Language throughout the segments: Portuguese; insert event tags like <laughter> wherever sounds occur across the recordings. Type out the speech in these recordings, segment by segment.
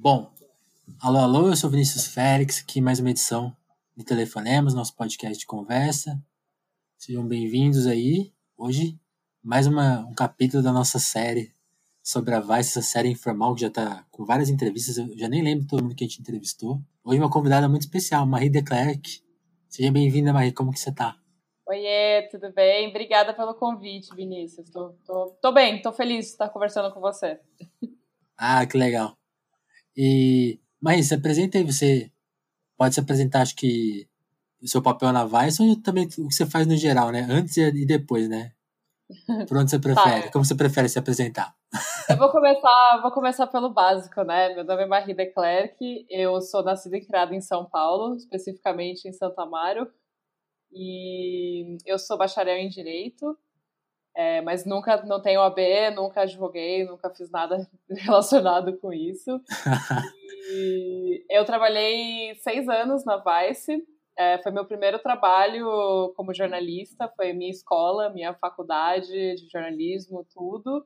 Bom, alô, alô, eu sou Vinícius Félix, aqui mais uma edição de Telefonemos, nosso podcast de conversa. Sejam bem-vindos aí. Hoje, mais uma, um capítulo da nossa série sobre a Vice, essa série informal que já está com várias entrevistas. Eu já nem lembro todo mundo que a gente entrevistou. Hoje uma convidada muito especial, Marie de Klerk. Seja bem-vinda, Marie. Como que você está? Oiê, tudo bem? Obrigada pelo convite, Vinícius. Tô, tô, tô bem, tô feliz de estar conversando com você. Ah, que legal. E, Marie, se apresenta aí, você pode se apresentar, acho que o seu papel na Vice ou também o que você faz no geral, né? Antes e depois, né? Por onde você <laughs> prefere? Tá. Como você prefere se apresentar? Eu vou começar, vou começar pelo básico, né? Meu nome é Marie de Klerk, eu sou nascida e criada em São Paulo, especificamente em Santo Amaro, e eu sou bacharel em Direito, é, mas nunca não tenho OAB, nunca advoguei, nunca fiz nada <laughs> relacionado com isso. e eu trabalhei seis anos na Vice, é, foi meu primeiro trabalho como jornalista, foi minha escola, minha faculdade de jornalismo, tudo.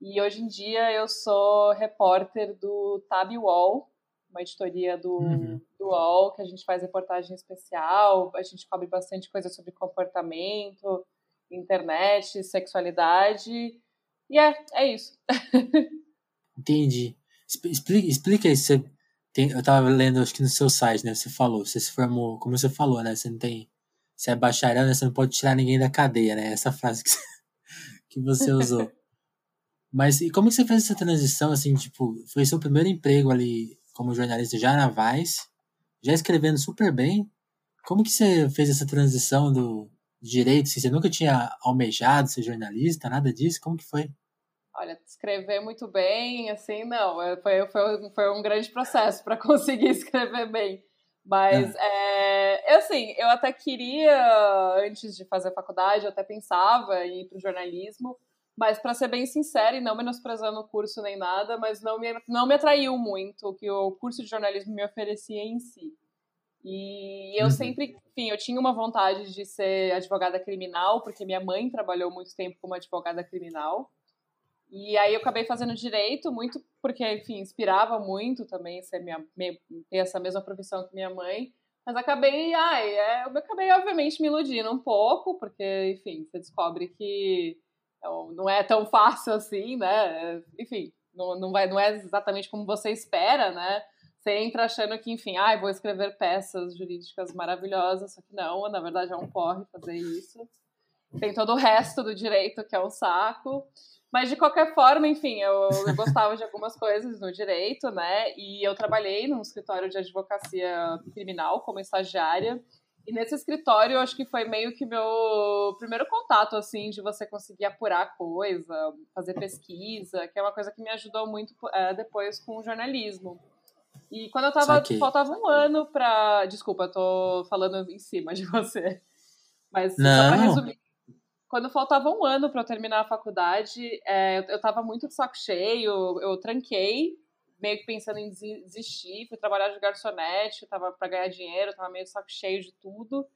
E hoje em dia eu sou repórter do Tab Wall, uma editoria do, uhum. do UOL, que a gente faz reportagem especial, a gente cobre bastante coisa sobre comportamento, internet, sexualidade. E é, é isso. <laughs> Entendi. Explica, explica aí, você tem, eu tava lendo, acho que no seu site, né? Você falou, você se formou, como você falou, né? Você não tem. Você é bacharel, né? Você não pode tirar ninguém da cadeia, né? Essa frase que você, <laughs> que você usou. Mas e como que você fez essa transição, assim, tipo, foi seu primeiro emprego ali como jornalista já na Vice, já escrevendo super bem. Como que você fez essa transição do, direito? Se você nunca tinha almejado ser jornalista, nada disso, como que foi? Olha, escrever muito bem, assim, não. É, foi, foi, foi um grande processo para <laughs> conseguir escrever bem. Mas, é. é, assim, eu até queria, antes de fazer faculdade, eu até pensava em ir para o jornalismo, mas, para ser bem sincera, e não menosprezando o curso nem nada, mas não me, não me atraiu muito o que o curso de jornalismo me oferecia em si. E eu uhum. sempre, enfim, eu tinha uma vontade de ser advogada criminal, porque minha mãe trabalhou muito tempo como advogada criminal. E aí eu acabei fazendo direito, muito porque, enfim, inspirava muito também ser minha, ter essa mesma profissão que minha mãe. Mas acabei, ai, é, eu acabei, obviamente, me iludindo um pouco, porque, enfim, você descobre que não é tão fácil assim, né? Enfim, não, não, vai, não é exatamente como você espera, né? Você entra achando que, enfim, ah, vou escrever peças jurídicas maravilhosas, só que não, na verdade é um porre fazer isso. Tem todo o resto do direito que é um saco. Mas de qualquer forma, enfim, eu, eu gostava de algumas coisas no direito, né? E eu trabalhei num escritório de advocacia criminal como estagiária. E nesse escritório, eu acho que foi meio que meu primeiro contato, assim, de você conseguir apurar coisa, fazer pesquisa, que é uma coisa que me ajudou muito é, depois com o jornalismo. E quando eu tava. Faltava um ano pra. Desculpa, eu tô falando em cima de <laughs> você. Mas Não. só pra resumir. Quando faltava um ano para eu terminar a faculdade, é, eu, eu tava muito de saco cheio, eu, eu tranquei, meio que pensando em desistir, fui trabalhar de garçonete, tava para ganhar dinheiro, tava meio de saco cheio de tudo.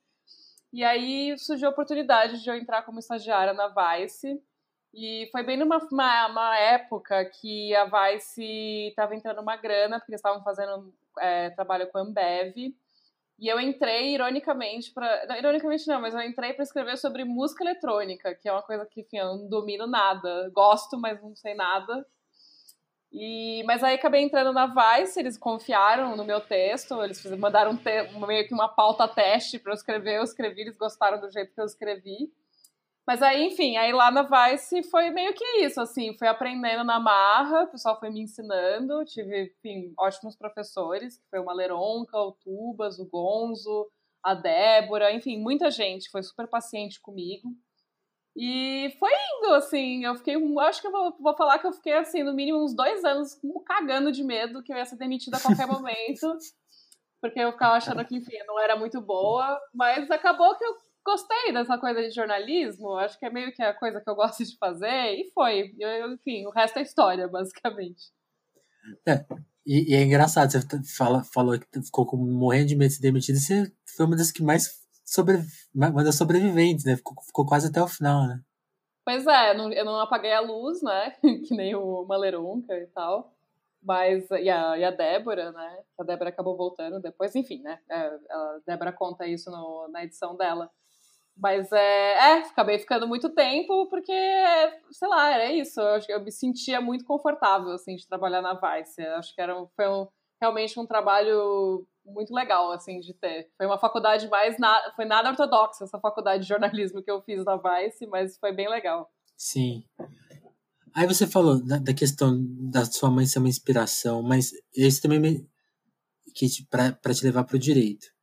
E aí surgiu a oportunidade de eu entrar como estagiária na Vice. E foi bem numa uma, uma época que a Vice estava entrando uma grana, porque eles estavam fazendo é, trabalho com a Ambev. E eu entrei, ironicamente, para. Ironicamente não, mas eu entrei para escrever sobre música eletrônica, que é uma coisa que, enfim, eu não domino nada. Gosto, mas não sei nada. E, mas aí acabei entrando na Vice, eles confiaram no meu texto, eles mandaram meio que uma pauta teste para eu escrever, eu escrevi, eles gostaram do jeito que eu escrevi. Mas aí, enfim, aí lá na Vice foi meio que isso, assim, fui aprendendo na marra, o pessoal foi me ensinando, tive, enfim, ótimos professores, que foi o Maleronca, o Tubas, o Gonzo, a Débora, enfim, muita gente foi super paciente comigo. E foi indo, assim, eu fiquei, acho que eu vou, vou falar que eu fiquei, assim, no mínimo uns dois anos cagando de medo que eu ia ser demitida a qualquer momento, porque eu ficava achando que, enfim, não era muito boa, mas acabou que eu gostei dessa coisa de jornalismo, acho que é meio que a coisa que eu gosto de fazer, e foi. Eu, enfim, o resto é história, <laughs> basicamente. É, e, e, é engraçado, você fala, falou que ficou com, morrendo de medo de ser demitida, você foi uma das que mais sobre, uma das sobreviventes, né? Ficou, ficou quase até o final, né? Pois é, eu não, eu não apaguei a luz, né? <laughs> que nem o Maleronca e tal. Mas, e a, e a Débora, né? A Débora acabou voltando depois, enfim, né? É, a Débora conta isso no, na edição dela. Mas é, é, acabei ficando muito tempo porque, sei lá, era isso. Eu, eu me sentia muito confortável, assim, de trabalhar na Vice. Eu acho que era, foi um, realmente um trabalho muito legal, assim, de ter. Foi uma faculdade mais, na, foi nada ortodoxa, essa faculdade de jornalismo que eu fiz na Vice, mas foi bem legal. Sim. Aí você falou da, da questão da sua mãe ser uma inspiração, mas esse também me, que para te levar para o direito.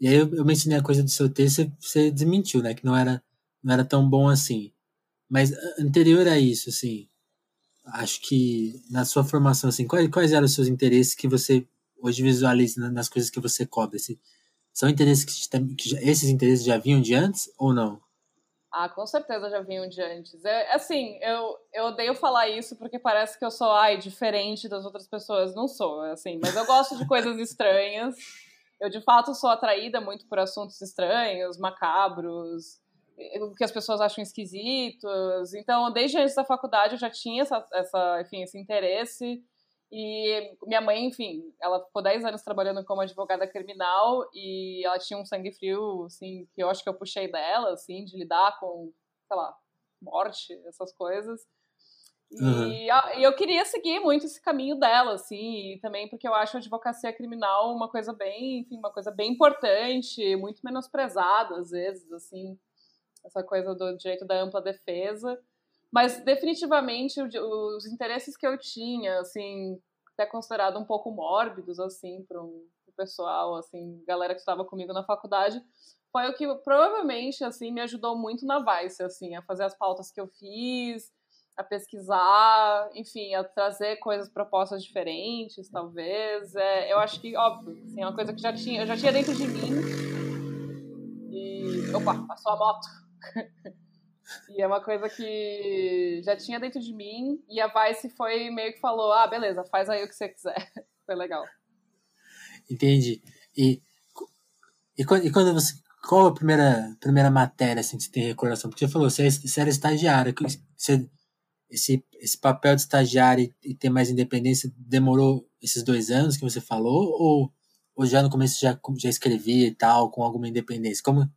E aí eu, eu, mencionei a coisa do seu texto, você, você desmentiu, né? Que não era, não era tão bom assim. Mas anterior a isso, assim, acho que na sua formação, assim, quais, quais eram os seus interesses que você hoje visualiza nas coisas que você cobre? Assim, são interesses que, que esses interesses já vinham de antes ou não? Ah, com certeza já vinham de antes. É, assim, eu, eu odeio falar isso porque parece que eu sou, ai, diferente das outras pessoas. Não sou, assim, mas eu gosto de coisas estranhas. <laughs> Eu, de fato, sou atraída muito por assuntos estranhos, macabros, o que as pessoas acham esquisitos. Então, desde antes da faculdade, eu já tinha essa, essa, enfim, esse interesse. E minha mãe, enfim, ela ficou 10 anos trabalhando como advogada criminal e ela tinha um sangue frio, assim, que eu acho que eu puxei dela, assim, de lidar com, sei lá, morte, essas coisas. Uhum. E, e, eu queria seguir muito esse caminho dela, assim, e também porque eu acho a advocacia criminal uma coisa bem, enfim, uma coisa bem importante, muito menosprezada às vezes, assim, essa coisa do direito da ampla defesa. Mas definitivamente os interesses que eu tinha, assim, até considerado um pouco mórbidos, assim, para o pessoal, assim, galera que estava comigo na faculdade, foi o que provavelmente, assim, me ajudou muito na Vice, assim, a fazer as pautas que eu fiz, a pesquisar, enfim, a trazer coisas, propostas diferentes, talvez. É, eu acho que, óbvio, assim, é uma coisa que já tinha, eu já tinha dentro de mim. E. Opa, passou a moto. <laughs> e é uma coisa que já tinha dentro de mim. E a Vice foi meio que falou: ah, beleza, faz aí o que você quiser. <laughs> foi legal. Entendi. E, e, e quando você. Qual a primeira, primeira matéria assim, que você tem recordação? Porque você falou, você, você era estagiária. Você, esse, esse papel de estagiário e, ter mais independência demorou esses dois anos que você falou? Ou, ou já no começo já, já escrevia e tal, com alguma independência? Como,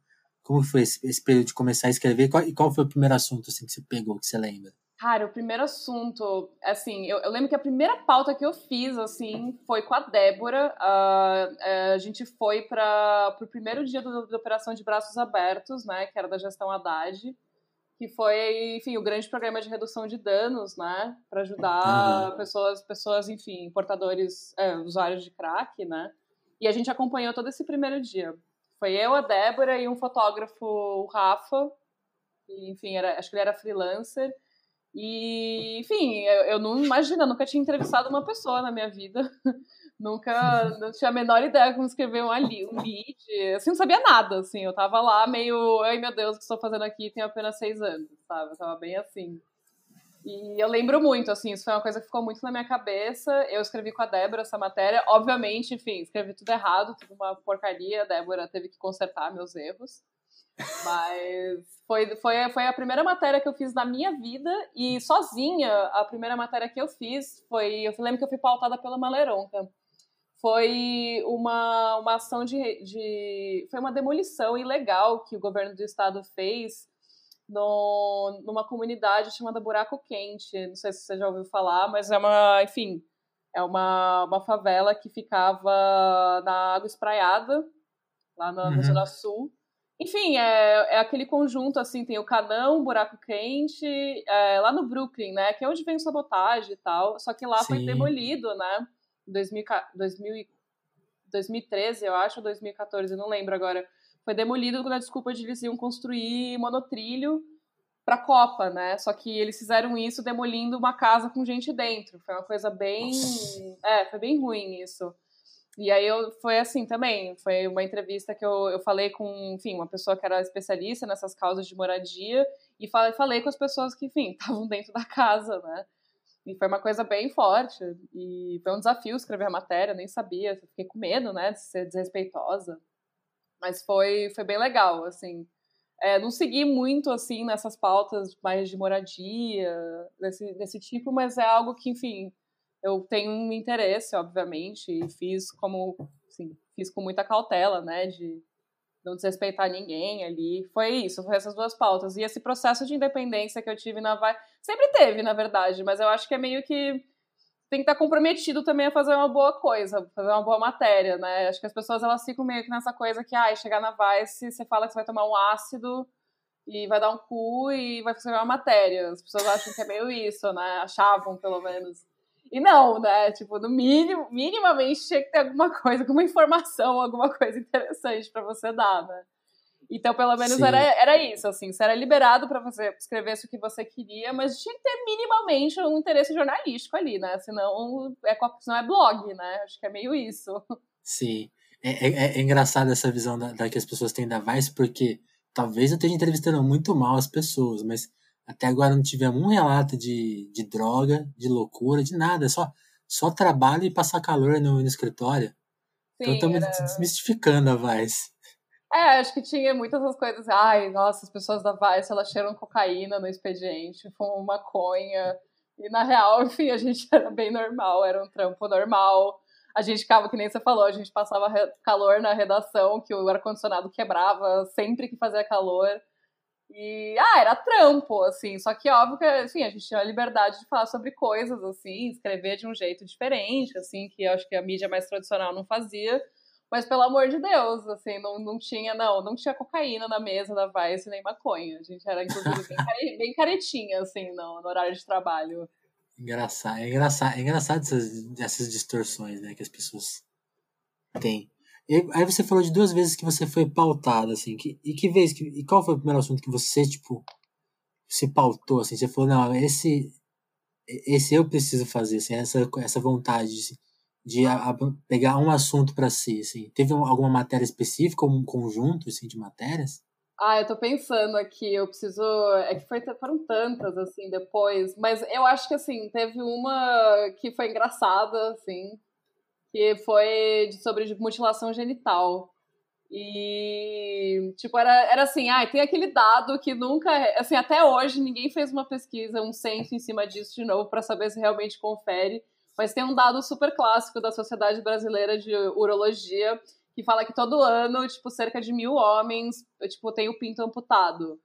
como foi esse, esse período de começar a escrever? Qual, e qual foi o primeiro assunto assim, que você pegou, que você lembra? Cara, o primeiro assunto, assim, eu, eu, lembro que a primeira pauta que eu fiz, assim, foi com a Débora. Uh, a gente foi para o primeiro dia da Operação de Braços Abertos, né, que era da gestão Haddad que foi, enfim, o grande programa de redução de danos, né, para ajudar uhum. pessoas, pessoas, enfim, portadores, é, usuários de crack, né, e a gente acompanhou todo esse primeiro dia. Foi eu, a Débora e um fotógrafo, o Rafa, e, enfim, era, acho que ele era freelancer, e, enfim, eu, eu não imagino, eu nunca tinha entrevistado uma pessoa na minha vida. <laughs> Nunca, não tinha a menor ideia como escrever um, um lead, assim, não sabia nada, assim, eu tava lá meio, ai meu Deus, o que estou fazendo aqui, tenho apenas seis anos, sabe, eu tava bem assim. E eu lembro muito, assim, isso foi uma coisa que ficou muito na minha cabeça, eu escrevi com a Débora essa matéria, obviamente, enfim, escrevi tudo errado, tudo uma porcaria, a Débora teve que consertar meus erros, mas foi, foi, foi a primeira matéria que eu fiz na minha vida. E sozinha, a primeira matéria que eu fiz foi, eu lembro que eu fui pautada pela Maleronca, foi uma, uma ação de, de. Foi uma demolição ilegal que o governo do estado fez no, numa comunidade chamada Buraco Quente. Não sei se você já ouviu falar, mas é uma. Enfim, é uma, uma favela que ficava na Água Espraiada, lá na, uhum. Zona Sul. Enfim, é, é aquele conjunto, assim, tem o Canão, Buraco Quente, é, lá no Brooklyn, né, que é onde vem sabotagem e tal, só que lá Sim. foi demolido, né, 2000, 2000, 2013, eu acho, ou 2014, não lembro agora, foi demolido com a desculpa de eles iam construir monotrilho para a Copa, né? Só que eles fizeram isso demolindo uma casa com gente dentro. Foi uma coisa bem, é, foi bem ruim isso. E aí eu foi assim também, foi uma entrevista que eu, eu falei com, enfim, uma pessoa que era especialista nessas causas de moradia e falei, falei com as pessoas que, enfim, <laughs> estavam dentro da casa, né? E foi uma coisa bem forte. E foi um desafio escrever a matéria, nem sabia. Fiquei com medo, né, de ser desrespeitosa. Mas foi, foi bem legal, assim. É, não segui muito, assim, nessas pautas mais de moradia, desse, desse tipo, mas é algo que, enfim, eu tenho um interesse, obviamente, e fiz como, assim, fiz com muita cautela, né, de não desrespeitar ninguém ali. Foi isso, foi essas duas pautas. E esse processo de independência que eu tive na Vai, sempre teve, na verdade, mas eu acho que é meio que tem que estar comprometido também a fazer uma boa coisa, fazer uma boa matéria, né? Acho que as pessoas elas ficam meio que nessa coisa que, ah, chegar na Vice, você fala que você vai tomar um ácido e vai dar um cu e vai fazer uma matéria. As pessoas acham que é meio isso, né? Achavam, pelo menos. E não, né? Tipo, no mínimo, minimamente tinha que ter alguma coisa, alguma informação, alguma coisa interessante para você dar, né? Então, pelo menos era, era isso, assim, você era liberado para você escrever o que você queria, mas tinha que ter minimamente um interesse jornalístico ali, né? Senão é, senão é blog, né? Acho que é meio isso. Sim. É, é, é engraçado essa visão da, da, que as pessoas têm da Vice, porque talvez eu esteja entrevistando muito mal as pessoas, mas até agora não tivemos um relato de, de droga, de loucura, de nada. Só, só trabalho e passar calor no, no escritório. Sim, então estamos era... desmistificando a Vice. É, acho que tinha muitas das coisas. Ai, nossa, as pessoas da Vice, elas cheiram cocaína no expediente, fumam maconha. E na real, <laughs> enfim, a gente era bem normal, era um trampo normal. A gente ficava, que nem você falou, a gente passava calor na redação, que o ar-condicionado quebrava sempre que fazia calor. E, ah, era trampo, assim. Só que, óbvio que, assim, a gente tinha a liberdade de falar sobre coisas, assim, escrever de um jeito diferente, assim, que eu acho que a mídia mais tradicional não fazia. Mas pelo amor de Deus, assim, não, não tinha, não, não tinha cocaína na mesa da Vice nem maconha. A gente era, inclusive, bem, <laughs> bem caretinha, assim, no, no, horário de trabalho. Engraçado, é engraçado, é engraçado essas, essas distorções, né, que as pessoas têm. E aí você falou de duas vezes que você foi pautado, assim, que, e que vez, que, e qual foi o primeiro assunto que você, tipo, se pautou, assim, você falou, não, esse, esse eu preciso fazer, assim, essa, essa vontade, assim, de a, a pegar um assunto para si, assim. Teve alguma matéria específica um conjunto assim de matérias? Ah, eu tô pensando aqui, eu preciso. É que foi, foram tantas, assim, depois. Mas eu acho que, assim, teve uma que foi engraçada, assim, que foi sobre mutilação genital. E, tipo, era, era assim, ah, tem aquele dado que nunca. Assim, até hoje ninguém fez uma pesquisa, um censo em cima disso de novo para saber se realmente confere. Mas tem um dado super clássico da Sociedade Brasileira de Urologia que fala que todo ano, tipo, cerca de mil homens, tipo, tem o pinto amputado.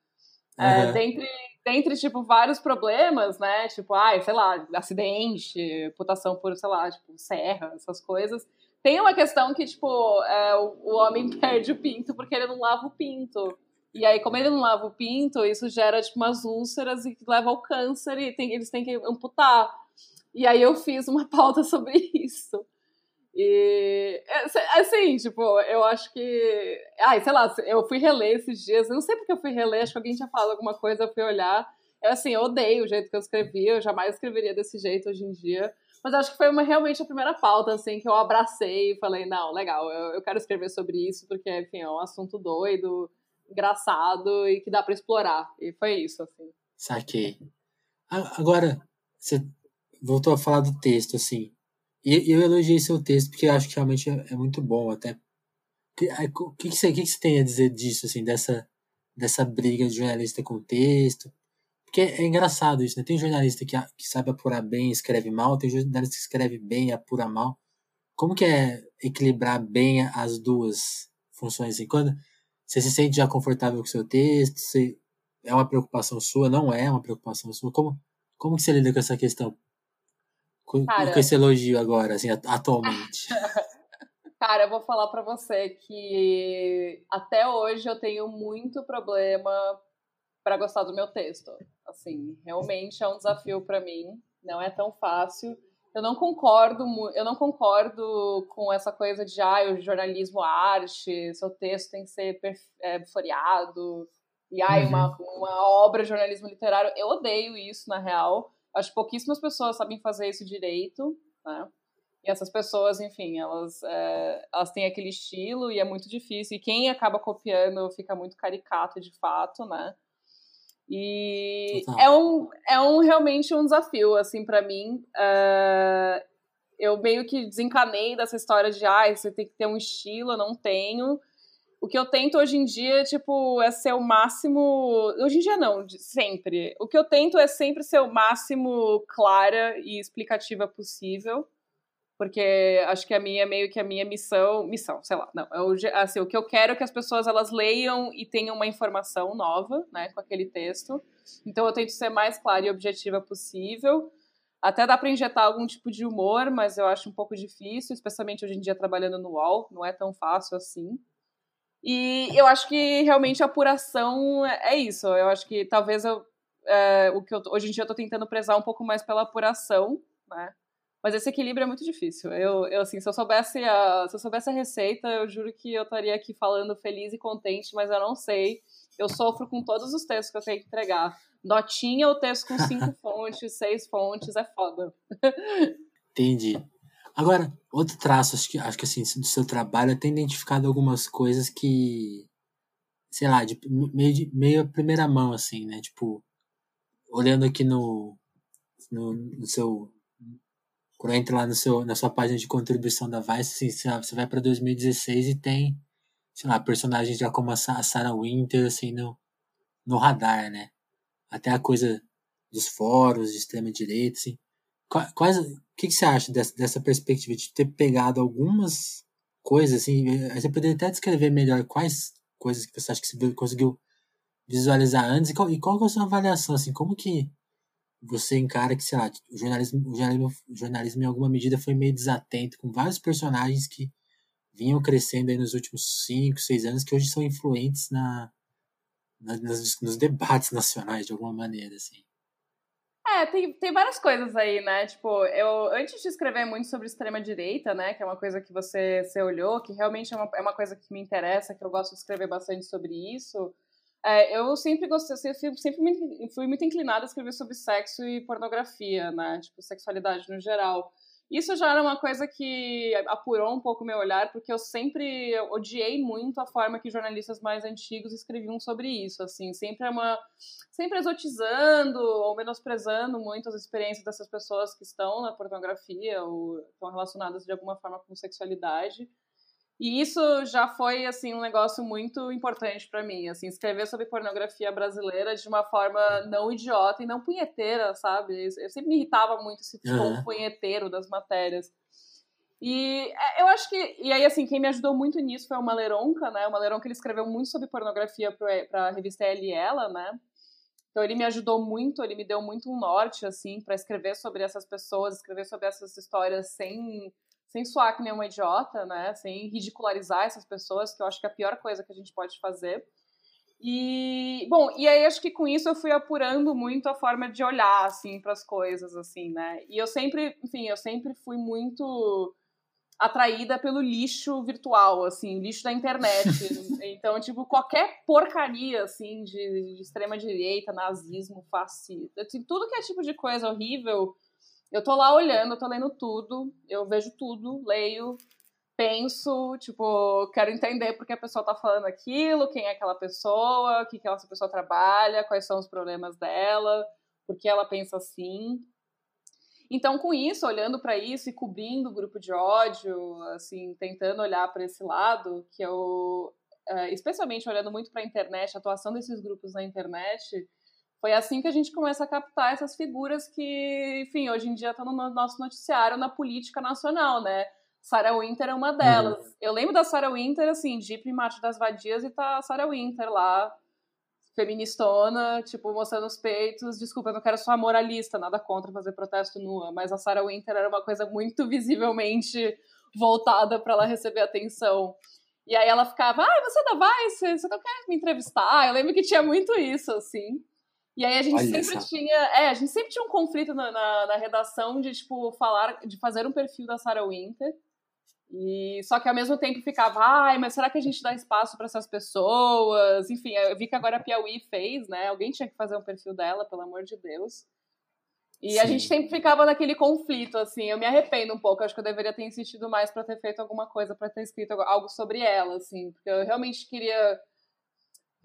Uhum. É, dentre, dentre, tipo, vários problemas, né? Tipo, ai, sei lá, acidente, amputação por, sei lá, tipo, serra, essas coisas. Tem uma questão que, tipo, é, o, o homem <laughs> perde o pinto porque ele não lava o pinto. E aí, como ele não lava o pinto, isso gera, tipo, umas úlceras e leva ao câncer e tem, eles têm que amputar. E aí eu fiz uma <laughs> pauta sobre isso. E, é, assim, tipo, eu acho que. Ai, sei lá, eu fui reler esses dias. Eu não sei porque eu fui reler, acho que alguém tinha falado alguma coisa, eu fui olhar. Eu, assim, eu odeio o jeito que eu escrevi, eu jamais escreveria desse jeito hoje em dia. Mas acho que foi uma, realmente a primeira pauta, assim, que eu abracei e falei: não, legal, eu, eu quero escrever sobre isso, porque, enfim, é um assunto doido, engraçado e que dá para explorar. E foi isso, assim. Saquei. Agora, você voltou a falar do texto, assim. E eu elogiei seu texto porque eu acho que realmente é, é muito bom, até. O que, que, você, que, você tem a dizer disso, assim, dessa, dessa briga de jornalista com texto? Porque é engraçado isso, né? Tem jornalista que, que sabe apurar bem, escreve mal, tem jornalista que escreve bem e apura mal. Como que é equilibrar bem as duas funções? Assim? Quando você se sente já confortável com o seu texto, você, é uma preocupação sua, não é uma preocupação sua? Como, como que você lida com essa questão? Com, Cara, com esse elogio agora, assim, atualmente. <laughs> Cara, eu vou falar para você que até hoje eu tenho muito problema para gostar do meu texto. Assim, realmente é um desafio para mim, não é tão fácil. Eu não concordo, eu não concordo com essa coisa de ah, o jornalismo arte, seu texto tem que ser é, floreado, e ai, uhum. uma, uma obra de jornalismo literário. Eu odeio isso, na real. Acho que pouquíssimas pessoas sabem fazer isso direito, né? E essas pessoas, enfim, elas, é, elas têm aquele estilo e é muito difícil. E quem acaba copiando fica muito caricato de fato, né? E é um, é um realmente um desafio, assim, para mim. Uh, eu meio que desencanei dessa história de, ah, você tem que ter um estilo, eu não tenho. O que eu tento hoje em dia, tipo, é ser o máximo. Hoje em dia não, sempre. O que eu tento é sempre ser o máximo clara e explicativa possível. Porque acho que a minha, meio que a minha missão. Missão, sei lá. Não. Eu, assim, o que eu quero é que as pessoas elas leiam e tenham uma informação nova, né, com aquele texto. Então eu tento ser mais clara e objetiva possível. Até dá para injetar algum tipo de humor, mas eu acho um pouco difícil, especialmente hoje em dia trabalhando no UOL, não é tão fácil assim. E eu acho que realmente a apuração é, isso. Eu acho que talvez eu, é, o que eu, hoje em dia eu estou tentando prezar um pouco mais pela apuração, né? Mas esse equilíbrio é muito difícil. Eu, eu assim, se eu soubesse a, se eu soubesse a receita, eu juro que eu estaria aqui falando feliz e contente, mas eu não sei. Eu sofro com todos os textos que eu tenho que entregar. Notinha ou texto com cinco <laughs> fontes, seis fontes, é foda. Entendi. Agora, outro traço, acho que, acho que assim, do seu trabalho, eu tenho identificado algumas coisas que, sei lá, de, meio, de, meio a primeira mão, assim, né? Tipo, olhando aqui no, no, no seu. Quando entra lá no seu, na sua página de contribuição da Vice, assim, você vai para 2016 e tem, sei lá, personagens já como a Sarah Winter, assim, no, no radar, né? Até a coisa dos fóruns de extrema-direita, assim. Quais, o que, que você acha dessa, dessa perspectiva de ter pegado algumas coisas, assim, eh, você poderia até descrever melhor quais coisas que você acha que você conseguiu visualizar antes? E qual, e qual é a sua avaliação, assim, como que você encara que, sei lá, o jornalismo, o jornalismo, o jornalismo em alguma medida foi meio desatento com vários personagens que vinham crescendo aí nos últimos cinco, seis anos, que hoje são influentes na, na nos, nos debates <laughs> nacionais, de alguma maneira, assim. É, tem, tem várias coisas aí, né? Tipo, eu antes de escrever muito sobre extrema-direita, né? Que é uma coisa que você, você olhou, que realmente é uma, é uma coisa que me interessa, que eu gosto de escrever bastante sobre isso. É, eu sempre gostei, sempre, sempre fui muito inclinada a escrever sobre sexo e pornografia, né? Tipo, sexualidade no geral. Isso já era uma coisa que apurou um pouco meu olhar, porque eu sempre odiei muito a forma que jornalistas mais antigos escreviam sobre isso, assim, sempre é uma sempre exotizando ou menosprezando muito as experiências dessas pessoas que estão na pornografia ou estão relacionadas de alguma forma com sexualidade. E isso já foi assim um negócio muito importante para mim, assim, escrever sobre pornografia brasileira de uma forma não idiota e não punheteira, sabe? Eu sempre me irritava muito esse tom punheteiro das matérias. E é, eu acho que. E aí, assim, quem me ajudou muito nisso foi o Maleronca, né? O Maleronca ele escreveu muito sobre pornografia para a revista Ela e Ela, né? Então ele me ajudou muito, ele me deu muito um norte, assim, para escrever sobre essas pessoas, escrever sobre essas histórias sem sem soar que nem uma idiota, né? Sem ridicularizar essas pessoas, que eu acho que é a pior coisa que a gente pode fazer. E, bom, e aí acho que com isso eu fui apurando muito a forma de olhar, assim, para as coisas, assim, né? E eu sempre, enfim, eu sempre fui muito atraída pelo lixo virtual, assim, lixo da internet. <laughs> então, tipo, qualquer porcaria, assim, de, de extrema-direita, nazismo, fascista, assim, tudo que é tipo de coisa horrível eu tô lá olhando, eu tô lendo tudo, eu vejo tudo, leio, penso, tipo, quero entender porque a pessoa tá falando aquilo, quem é aquela pessoa, o que, que essa pessoa trabalha, quais são os problemas dela, por que ela pensa assim. Então, com isso, olhando para isso e cobrindo o grupo de ódio, assim, tentando olhar para esse lado, que eu, é, especialmente olhando muito para a internet, a atuação desses grupos na internet, foi assim que a gente começa a captar essas figuras que, enfim, hoje em dia estão no nosso noticiário na política nacional, né? Sarah Winter é uma delas. Uhum. Eu lembro da Sarah Winter, assim, de pro Marte das Vadias e tá a Sarah Winter lá, feministona, tipo, mostrando os peitos. Desculpa, eu não quero só moralista, nada contra fazer protesto nua, mas a Sarah Winter era uma coisa muito <laughs> visivelmente voltada para ela receber atenção. E aí ela ficava, ai, você é da Vice, você não quer me entrevistar? Eu lembro que tinha muito isso, assim. E aí a gente Olha sempre essa. tinha. É, a gente sempre tinha um conflito na, na, na, redação de, tipo, falar, de fazer um perfil da Sarah Winter. E só que ao mesmo tempo ficava, ai, mas será que a gente dá espaço para essas pessoas? Enfim, eu vi que agora a Piauí fez, né? Alguém tinha que fazer um perfil dela, pelo amor de Deus. E Sim. a gente sempre ficava naquele conflito, assim. Eu me arrependo um pouco, acho que eu deveria ter insistido mais para ter feito alguma coisa, para ter escrito algo sobre ela, assim, porque eu realmente queria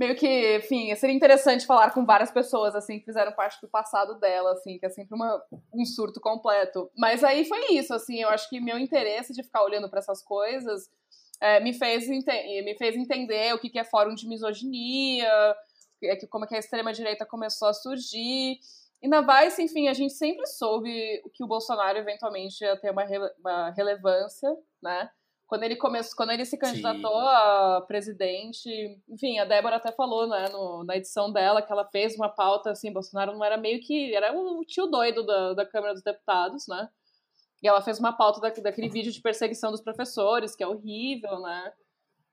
meio que, enfim, seria interessante falar com várias pessoas, assim, que fizeram parte do passado dela, assim, que é sempre uma, um surto completo. Mas aí foi isso, assim, eu acho que meu interesse de ficar olhando para essas coisas é, me, fez me fez entender o que, que é fórum de misoginia, como é que a extrema-direita começou a surgir. E na Vice, enfim, a gente sempre soube que o Bolsonaro eventualmente ia ter uma, uma relevância, né? Quando ele começou, quando ele se candidatou Sim. a presidente, enfim, a Débora até falou, né, no, na edição dela, que ela fez uma pauta assim, Bolsonaro não era meio que, era o tio doido da, da Câmara dos Deputados, né? E ela fez uma pauta da, daquele vídeo de perseguição dos professores, que é horrível, né?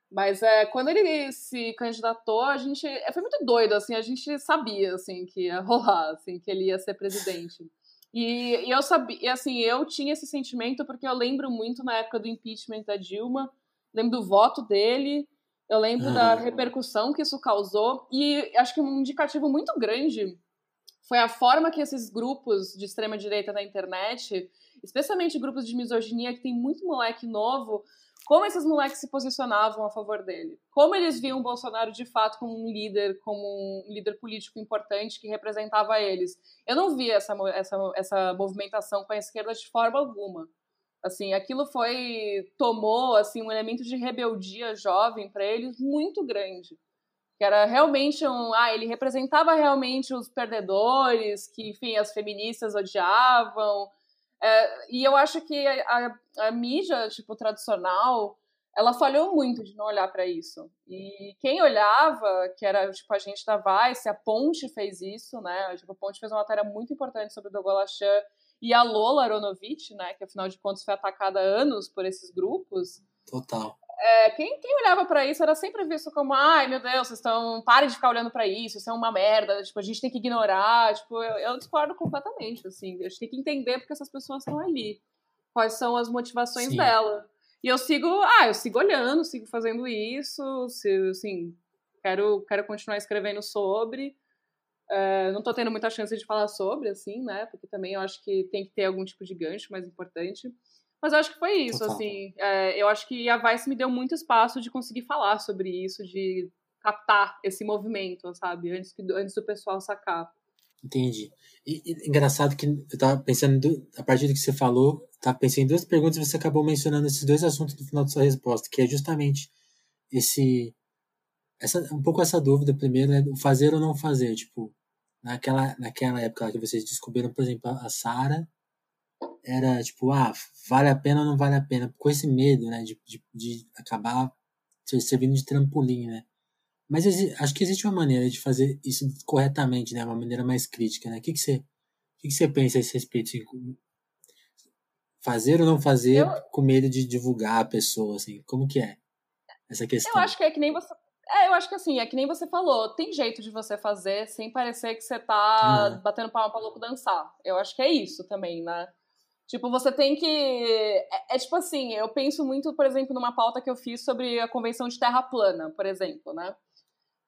Mas é, quando ele se candidatou, a gente. É, foi muito doido, assim, a gente sabia assim, que ia rolar, assim, que ele ia ser presidente. E, e eu sabia, e, assim, eu tinha esse sentimento porque eu lembro muito na época do impeachment da Dilma, lembro do voto dele, eu lembro uhum. da repercussão que isso causou, e acho que um indicativo muito grande foi a forma que esses grupos de extrema-direita na internet, especialmente grupos de misoginia, que tem muito moleque novo, como esses moleques se posicionavam a favor dele. Como eles viam o Bolsonaro de fato como um líder, como um líder político importante que representava eles. Eu não via essa, essa, essa movimentação com a esquerda de forma alguma. Assim, aquilo foi tomou assim um elemento de rebeldia jovem para eles muito grande. Que era realmente um, ah, ele representava realmente os perdedores, que enfim, as feministas odiavam, é, e eu acho que a, a, mídia, tipo, tradicional, ela falhou muito de não olhar para isso. E quem olhava, que era, tipo, a gente da Vice, a Ponte fez isso, né? Tipo, a Ponte fez uma matéria muito importante sobre o Dogolachan e a Lola Aronovich, né? Que, afinal de contas, foi atacada há anos por esses grupos. Total é, quem, quem olhava para isso era sempre visto como, ai meu Deus, vocês estão. Parem de ficar olhando para isso, isso é uma merda, tipo, a gente tem que ignorar. Tipo, eu, eu discordo completamente, assim. A gente tem que entender porque essas pessoas estão ali. Quais são as motivações Sim. dela. E eu sigo, ah, eu sigo olhando, sigo fazendo isso, se, assim, quero, quero continuar escrevendo sobre. Uh, não tô tendo muita chance de falar sobre, assim, né? Porque também eu acho que tem que ter algum tipo de gancho mais importante. Mas eu acho que foi isso, Total. assim. É, eu acho que a Vice me deu muito espaço de conseguir falar sobre isso, de captar esse movimento, sabe? Antes, que, antes do pessoal sacar. Entendi. E, e engraçado que eu tava pensando, a partir do que você falou, tava pensando em duas perguntas e você acabou mencionando esses dois assuntos no final da sua resposta, que é justamente esse. Essa, um pouco essa dúvida primeiro, né? Fazer ou não fazer. Tipo, naquela, naquela época que vocês descobriram, por exemplo, a Sara era tipo, ah, vale a pena ou não vale a pena, com esse medo, né, de, de, de acabar servindo de trampolim, né. Mas acho que existe uma maneira de fazer isso corretamente, né, uma maneira mais crítica, né. O que, que, você, o que, que você pensa a esse respeito? Assim, fazer ou não fazer eu... com medo de divulgar a pessoa, assim, como que é essa questão? Eu acho que é que nem você é, eu acho que assim, é que nem você falou, tem jeito de você fazer sem parecer que você tá uhum. batendo palma pra louco dançar. Eu acho que é isso também, né? Tipo, você tem que. É, é, tipo assim, eu penso muito, por exemplo, numa pauta que eu fiz sobre a Convenção de Terra Plana, por exemplo, né?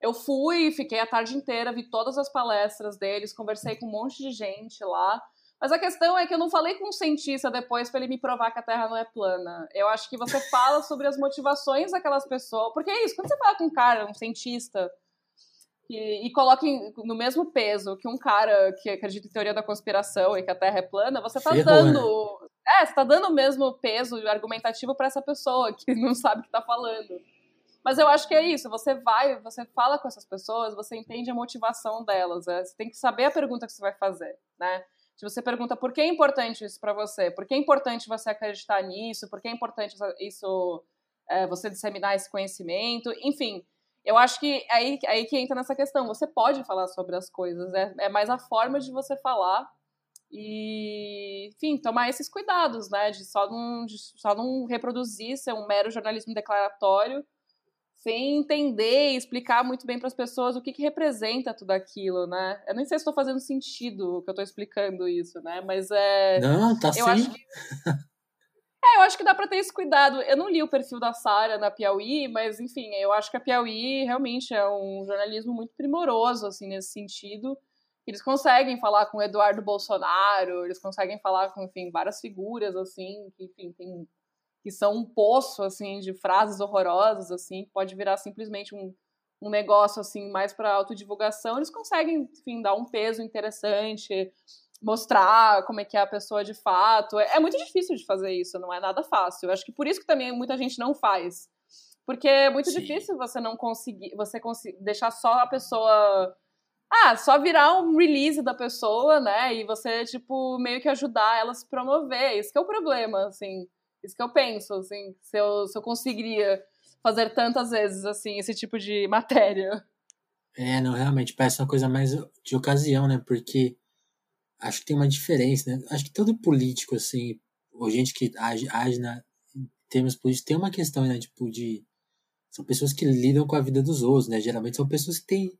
Eu fui, fiquei a tarde inteira, vi todas as palestras deles, conversei com um monte de gente lá. Mas a questão é que eu não falei com um cientista depois para ele me provar que a Terra não é plana. Eu acho que você fala sobre as motivações daquelas pessoas. Porque é isso, quando você fala com um cara, um cientista, e, e coloque no mesmo peso que um cara que acredita em teoria da conspiração e que a Terra é plana, você tá Ferrou, dando. Né? É, você tá dando o mesmo peso argumentativo para essa pessoa <laughs> que não sabe o que tá falando. Mas eu acho que é isso, você vai, você fala com essas pessoas, você entende a motivação delas. É, você tem que saber a pergunta que você vai fazer, né? Se você pergunta por que é importante isso para você, por que é importante você acreditar nisso, por que é importante isso, é, você disseminar esse conhecimento, enfim, eu acho que é aí, aí que entra nessa questão. Você pode falar sobre as coisas, é, é mais a forma de você falar e, enfim, tomar esses cuidados, né? De só não, de só não reproduzir ser um mero jornalismo declaratório, sem entender e explicar muito bem para as pessoas o que, que representa tudo aquilo, né? Eu nem sei se estou fazendo sentido que eu estou explicando isso, né? Mas é. Não, tá eu sim. Acho que... <laughs> É, eu acho que dá para ter esse cuidado. Eu não li o perfil da Sara na Piauí, mas enfim, eu acho que a Piauí realmente é um jornalismo muito primoroso assim nesse sentido. Eles conseguem falar com Eduardo Bolsonaro, eles conseguem falar com, enfim, várias figuras assim, que enfim, tem que são um poço assim de frases horrorosas assim, que pode virar simplesmente um, um negócio assim mais para autodivulgação. Eles conseguem, enfim, dar um peso interessante mostrar como é que é a pessoa de fato. É, é muito difícil de fazer isso, não é nada fácil. Eu acho que por isso que também muita gente não faz. Porque é muito Sim. difícil você não conseguir, você conseguir deixar só a pessoa. Ah, só virar um release da pessoa, né? E você, tipo, meio que ajudar ela a se promover. Isso que é o problema, assim. Isso que eu penso, assim, se eu, se eu conseguiria fazer tantas vezes, assim, esse tipo de <laughs> matéria. É, não, realmente, parece uma coisa mais de ocasião, né? Porque acho que tem uma diferença, né? Acho que todo político, assim, ou gente que age, age na, em termos políticos, tem uma questão, né? Tipo, de são pessoas que lidam com a vida dos outros, né? Geralmente são pessoas que têm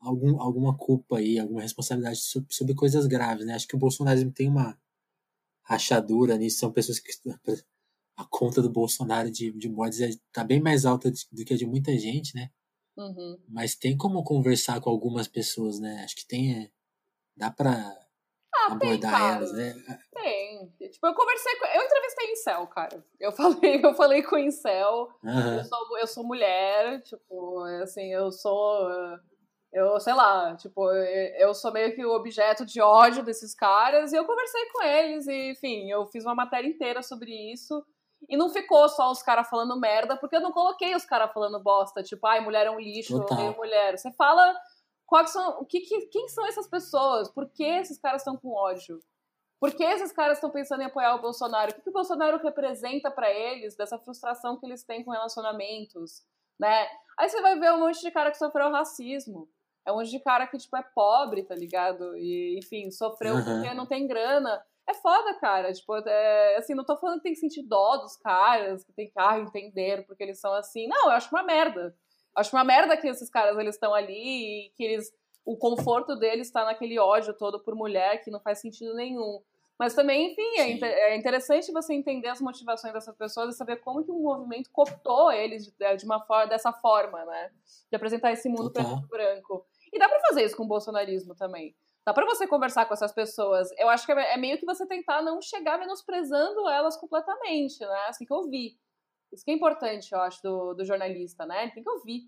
algum, alguma culpa aí, alguma responsabilidade sobre, sobre coisas graves, né? Acho que o bolsonarismo tem uma rachadura nisso, são pessoas que a conta do Bolsonaro de, de mortes está bem mais alta do que a de muita gente, né? Uhum. Mas tem como conversar com algumas pessoas, né? Acho que tem. É, dá pra ah, abordar tem, elas, né? Tem. Tipo, eu conversei com. Eu entrevistei Incel, cara. Eu <laughs> falei, eu falei com Incel. Uhum. Eu, sou, eu sou mulher, tipo, assim, eu sou. Eu, sei lá, tipo, eu sou meio que o objeto de ódio desses caras, e eu conversei com eles, e, enfim, eu fiz uma matéria inteira sobre isso. E não ficou só os caras falando merda, porque eu não coloquei os caras falando bosta, tipo, ai, mulher é um lixo, eu odeio mulher. Você fala quais são, o que, que, quem são essas pessoas? Por que esses caras estão com ódio? Por que esses caras estão pensando em apoiar o Bolsonaro? O que, que o Bolsonaro representa para eles dessa frustração que eles têm com relacionamentos, né? Aí você vai ver um monte de cara que sofreu racismo. É um monte de cara que, tipo, é pobre, tá ligado? E, enfim, sofreu uhum. porque não tem grana. É foda, cara. Tipo, é, assim, não tô falando que tem que sentir dó dos caras, que tem carro entender porque eles são assim. Não, eu acho uma merda. Acho uma merda que esses caras eles estão ali e que eles o conforto deles está naquele ódio todo por mulher que não faz sentido nenhum. Mas também, enfim, é, é, interessante você entender as motivações dessas pessoas e saber como que o movimento cooptou eles de, de uma forma, dessa forma, né? De apresentar esse mundo preto branco. E dá para fazer isso com o bolsonarismo também. Dá para você conversar com essas pessoas. Eu acho que é, é meio que você tentar não chegar menosprezando elas completamente, né? Assim que eu vi. Isso que é importante, eu acho, do, do jornalista, né? Ele tem que ouvir.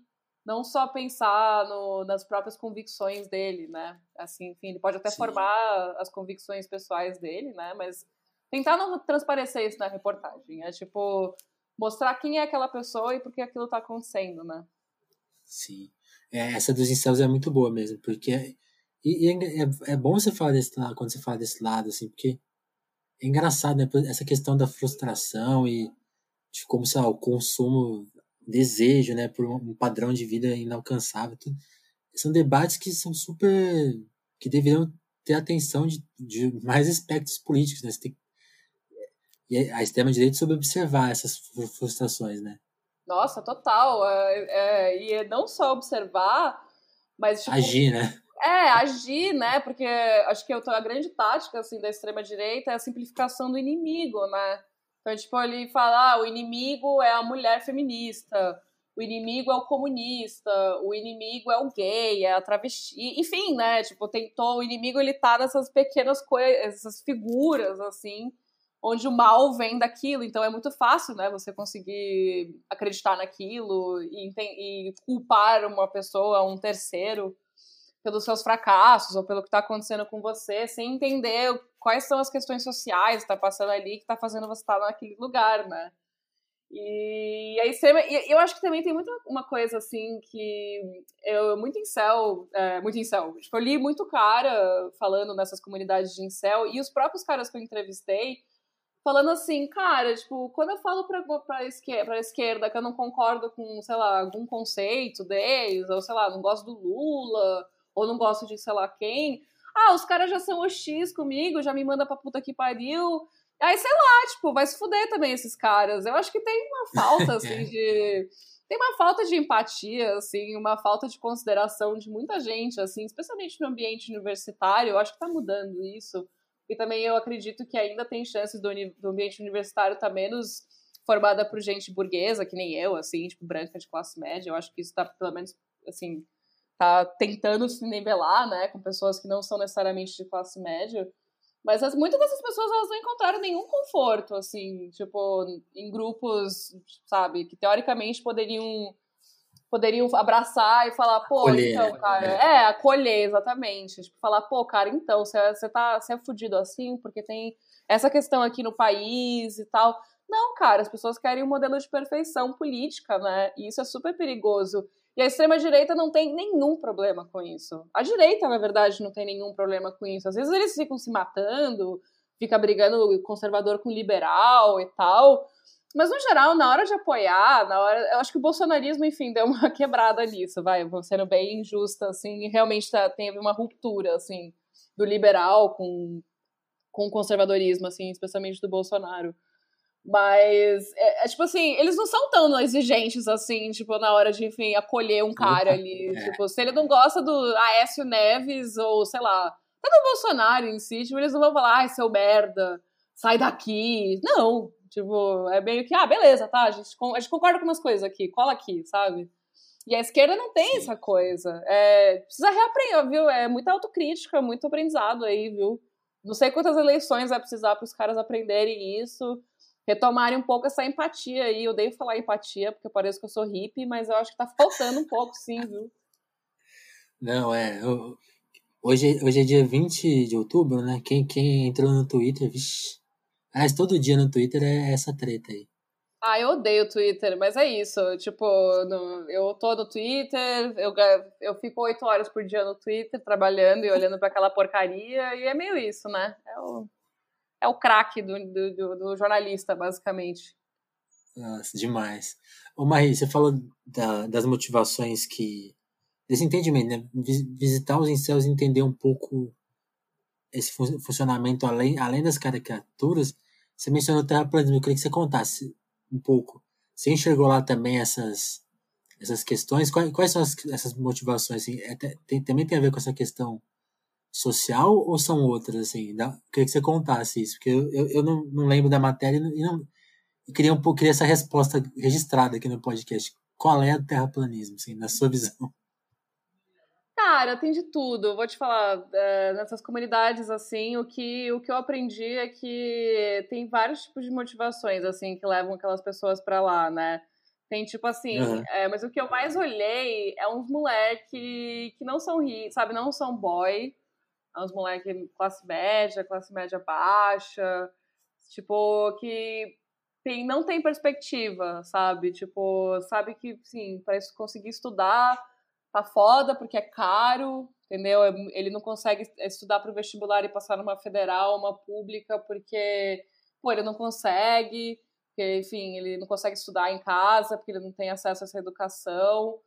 Não só pensar no, nas próprias convicções dele, né? Assim, enfim, ele pode até Sim. formar as convicções pessoais dele, né? Mas tentar não transparecer isso na reportagem. É tipo, mostrar quem é aquela pessoa e por que aquilo tá acontecendo, né? Sim. É, essa dos incels é muito boa mesmo, porque e, e é, é, é, bom você falar desse lado, quando você fala desse lado, assim, porque é engraçado, né? Essa questão da frustração e de como, sei lá, o consumo, desejo, né? Por um padrão de vida inalcançável. Tudo. São debates que são super. que deveriam ter atenção de, de mais aspectos políticos, né? Tem, e a extrema-direita soube observar essas frustrações, né? Nossa, total. É, é, e não só observar, mas. Tipo, Agir, né? É, agir, né? Porque acho que a grande tática assim, da extrema-direita é a simplificação do inimigo, né? Então, tipo, ele fala, ah, o inimigo é a mulher feminista, o inimigo é o comunista, o inimigo é o gay, é a travesti, enfim, né? Tipo, tentou, o inimigo ele tá nessas pequenas coisas, essas figuras, assim, onde o mal vem daquilo. Então é muito fácil, né? Você conseguir acreditar naquilo e, e culpar uma pessoa, um terceiro pelos seus fracassos ou pelo que está acontecendo com você, sem entender quais são as questões sociais que está passando ali, que está fazendo você estar tá naquele lugar, né? E aí eu acho que também tem muita uma coisa assim que eu muito incel, é, muito incel. Tipo, eu li muito cara falando nessas comunidades de incel e os próprios caras que eu entrevistei falando assim, cara, tipo, quando eu falo pra, pra, esquerda, esquerda que eu não concordo com, sei lá, algum conceito deles, ou sei lá, não gosto do Lula, ou não gosto de sei lá quem. Ah, os caras já são hostis comigo, já me manda pra puta que pariu. Aí, sei lá, tipo, vai se fuder também esses caras. Eu acho que tem uma falta, <laughs> assim, de. Tem uma falta de empatia, assim, uma falta de consideração de muita gente, assim, especialmente no ambiente universitário. Eu acho que tá mudando isso. E também eu acredito que ainda tem chances do, do ambiente universitário estar tá menos formada por gente burguesa, que nem eu, assim, tipo, branca de classe média. Eu acho que isso tá, pelo menos, assim, tá tentando se nivelar, né, com pessoas que não são necessariamente de classe média. Mas as, muitas dessas pessoas elas não encontraram nenhum conforto, assim, tipo, em grupos, sabe, que teoricamente poderiam poderiam abraçar e falar, pô, acolher, então, né? cara, é. é, acolher, exatamente. Tipo, falar, pô, cara, então, você, você tá, você é fudido assim, porque tem essa questão aqui no país e tal. Não, cara, as pessoas querem um modelo de perfeição política, né? E isso é super perigoso. E a extrema-direita não tem nenhum problema com isso. A direita, na verdade, não tem nenhum problema com isso. Às vezes eles ficam se matando, fica brigando conservador com liberal e tal. Mas, no geral, na hora de apoiar, na hora. Eu acho que o bolsonarismo, enfim, deu uma <laughs> quebrada nisso, vai. Vou sendo bem injusta, assim, realmente tá, teve uma ruptura, assim, do liberal com, com o conservadorismo, assim, especialmente do Bolsonaro. Mas, é, é, tipo assim, eles não são tão exigentes assim, tipo, na hora de, enfim, acolher um cara ali. É. Tipo, se ele não gosta do Aécio Neves ou, sei lá, até do Bolsonaro em si, tipo, eles não vão falar, ai, seu merda, sai daqui. Não, tipo, é meio que, ah, beleza, tá, a gente, a gente concorda com umas coisas aqui, cola aqui, sabe? E a esquerda não tem Sim. essa coisa. É, precisa reaprender, viu? É muita autocrítica, muito aprendizado aí, viu? Não sei quantas eleições vai precisar para os caras aprenderem isso retomarem um pouco essa empatia aí. Eu odeio falar empatia, porque parece que eu sou hippie, mas eu acho que tá faltando um pouco, sim, viu? Não, é. Eu, hoje, hoje é dia 20 de outubro, né? Quem, quem entrou no Twitter, vixi. Aliás, todo dia no Twitter é essa treta aí. Ah, eu odeio o Twitter, mas é isso. Tipo, no, eu tô no Twitter, eu, eu fico oito horas por dia no Twitter, trabalhando e olhando para aquela porcaria, e é meio isso, né? É o, é o craque do, do, do, jornalista, basicamente. Nossa, demais. Ô Marie, você falou da, das motivações que. desse entendimento, né? Visitar os incels e entender um pouco esse funcionamento além, além das caricaturas. Você mencionou o terraplanismo, eu queria que você contasse um pouco. Você enxergou lá também essas, essas questões? Quais, quais são as, essas motivações? Assim, é, tem, também tem a ver com essa questão social ou são outras, assim? Da, queria que você contasse isso, porque eu, eu, eu não, não lembro da matéria e não, eu queria um pouco queria essa resposta registrada aqui no podcast. Qual é o terraplanismo, assim, na sua visão? Cara, tem de tudo. Vou te falar, é, nessas comunidades, assim, o que, o que eu aprendi é que tem vários tipos de motivações, assim, que levam aquelas pessoas para lá, né? Tem tipo assim, uhum. é, mas o que eu mais olhei é uns moleque que não são sabe? Não são boy, uns moleques classe média, classe média baixa, tipo, que tem, não tem perspectiva, sabe? Tipo, sabe que, sim, para conseguir estudar tá foda porque é caro, entendeu? É, ele não consegue estudar para o vestibular e passar numa federal, uma pública, porque, pô, ele não consegue, porque, enfim, ele não consegue estudar em casa, porque ele não tem acesso a essa educação.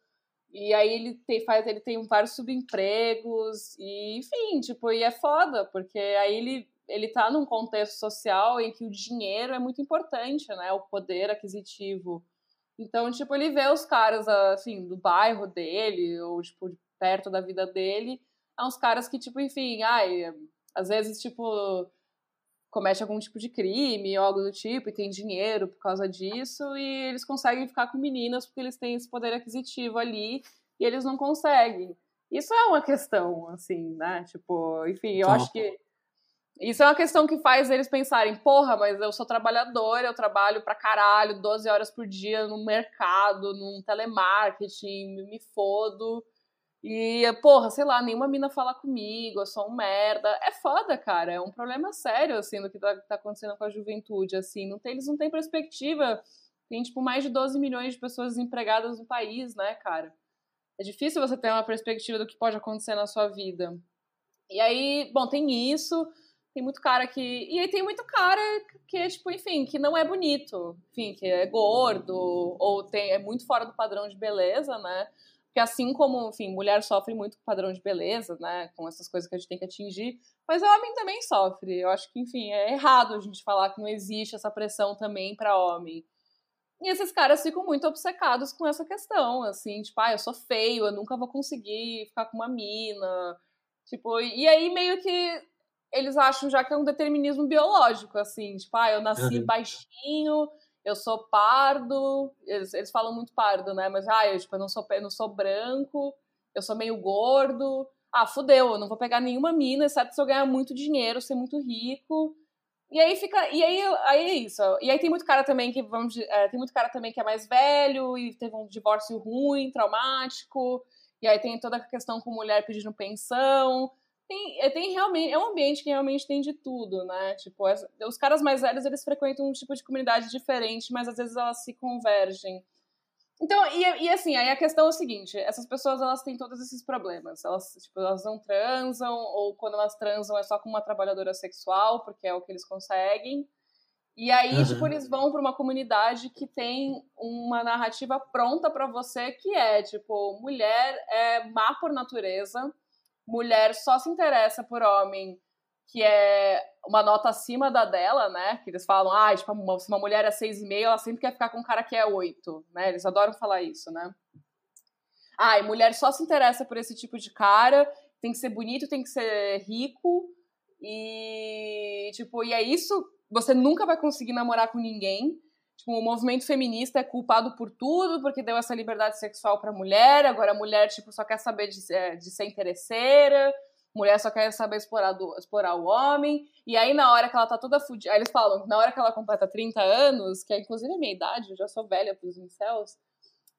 E aí ele tem, faz, ele tem vários subempregos, e enfim, tipo, e é foda, porque aí ele, ele tá num contexto social em que o dinheiro é muito importante, né? O poder aquisitivo. Então, tipo, ele vê os caras, assim, do bairro dele, ou, tipo, perto da vida dele, há uns caras que, tipo, enfim, ai, às vezes, tipo, comete algum tipo de crime ou algo do tipo e tem dinheiro por causa disso e eles conseguem ficar com meninas porque eles têm esse poder aquisitivo ali e eles não conseguem. Isso é uma questão, assim, né? Tipo, enfim, eu acho que isso é uma questão que faz eles pensarem, porra, mas eu sou trabalhador, eu trabalho pra caralho, 12 horas por dia no mercado, num telemarketing, me fodo. E, porra, sei lá, nenhuma mina fala comigo, eu sou um merda. É foda, cara. É um problema sério, assim, do que tá, tá acontecendo com a juventude, assim. Não tem, eles não têm perspectiva. Tem, tipo, mais de 12 milhões de pessoas desempregadas no país, né, cara? É difícil você ter uma perspectiva do que pode acontecer na sua vida. E aí, bom, tem isso. Tem muito cara que. E aí tem muito cara que tipo, enfim, que não é bonito. Enfim, que é gordo, ou tem, é muito fora do padrão de beleza, né? Porque assim como, enfim, mulher sofre muito com padrão de beleza, né? Com essas coisas que a gente tem que atingir, mas o homem também sofre. Eu acho que, enfim, é errado a gente falar que não existe essa pressão também para homem. E esses caras ficam muito obcecados com essa questão, assim, tipo, ah, eu sou feio, eu nunca vou conseguir ficar com uma mina. Tipo, e aí meio que eles acham já que é um determinismo biológico, assim, tipo, ah, eu nasci uhum. baixinho, eu sou pardo, eles, eles falam muito pardo, né? Mas, ah, eu, tipo, eu não sou, eu não sou branco, eu sou meio gordo. Ah, fudeu, eu não vou pegar nenhuma mina, exceto se eu ganhar muito dinheiro, ser muito rico. E aí fica. E aí, aí é isso. E aí tem muito cara também que, vamos é, tem muito cara também que é mais velho e teve um divórcio ruim, traumático. E aí tem toda a questão com mulher pedindo pensão. Tem, é, tem realmente, é um ambiente que realmente tem de tudo, né? Tipo, os caras mais velhos, eles frequentam um tipo de comunidade diferente, mas às vezes elas se convergem. Então, e, e assim, aí a questão é o seguinte, essas pessoas, elas têm todos esses problemas. Elas, tipo, elas não transam, ou quando elas transam é só com uma trabalhadora sexual, porque é o que eles conseguem. E aí, uhum. tipo, eles vão para uma comunidade que tem uma narrativa pronta para você, que é, tipo, mulher é má por natureza, mulher só se interessa por homem que é uma nota acima da dela, né? Que eles falam, ah, tipo, se uma mulher é 6,5, ela sempre quer ficar com um cara que é 8, né? Eles adoram falar isso, né? Ah, e mulher só se interessa por esse tipo de cara, tem que ser bonito, tem que ser rico, e, tipo, e é isso, você nunca vai conseguir namorar com ninguém, Tipo, o movimento feminista é culpado por tudo, porque deu essa liberdade sexual pra mulher, agora a mulher, tipo, só quer saber de, é, de ser interesseira, mulher só quer saber explorar, do, explorar o homem, e aí na hora que ela tá toda fudida, aí eles falam, na hora que ela completa 30 anos, que é inclusive a minha idade, eu já sou velha pros incels,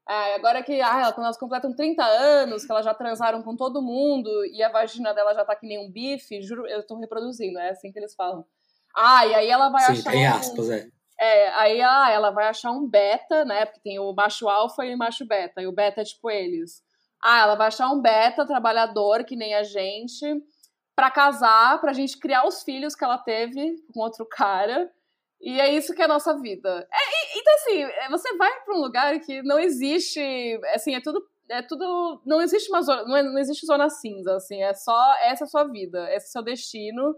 é, agora que ah, quando elas completam 30 anos, que elas já transaram com todo mundo e a vagina dela já tá que nem um bife, juro, eu tô reproduzindo, é assim que eles falam. Ah, e aí ela vai Sim, achar. Tem aspas, um... é. É, aí ah, ela vai achar um beta, né? Porque tem o macho alfa e o macho beta. E o beta é tipo eles. Ah, ela vai achar um beta trabalhador, que nem a gente, para casar, pra gente criar os filhos que ela teve com outro cara. E é isso que é a nossa vida. É, então, assim, você vai para um lugar que não existe. Assim, é tudo. É tudo. Não existe uma zona. Não, é, não existe zona cinza, assim. É só. Essa é a sua vida. Esse é o seu destino.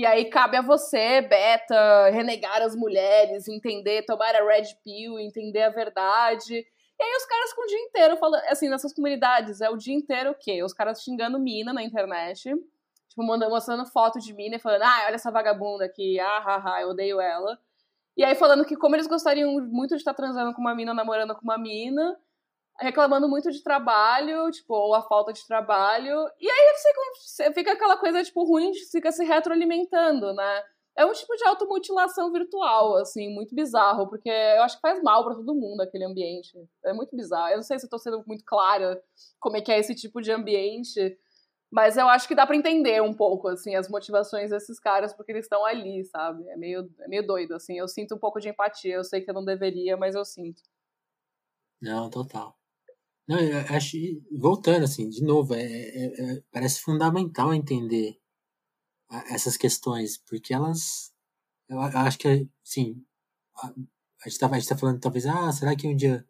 E aí cabe a você, beta, renegar as mulheres, entender, tomar a red pill, entender a verdade. E aí os caras com o dia inteiro falando, assim, nessas comunidades, é o dia inteiro o quê? Os caras xingando mina na internet, tipo, mandando, mostrando foto de mina e falando, ah, olha essa vagabunda aqui, ah, ha, ha, eu odeio ela. E aí falando que como eles gostariam muito de estar transando com uma mina, namorando com uma mina, reclamando muito de trabalho, tipo, ou a falta de trabalho. E aí você, fica aquela coisa, tipo, ruim, fica se retroalimentando, né? É um tipo de automutilação virtual, assim, muito bizarro, porque eu acho que faz mal para todo mundo aquele ambiente. É muito bizarro. Eu não sei se eu tô sendo muito clara como é que é esse tipo de ambiente, mas eu acho que dá para entender um pouco, assim, as motivações desses caras, porque eles estão ali, sabe? É meio, é meio doido, assim. Eu sinto um pouco de empatia. Eu sei que eu não deveria, mas eu sinto. Não, total. Não, eu acho, voltando assim, de novo, é, é, é, parece fundamental entender essas questões, porque elas, eu acho que, sim, a, a gente está tá falando talvez, ah, será que um dia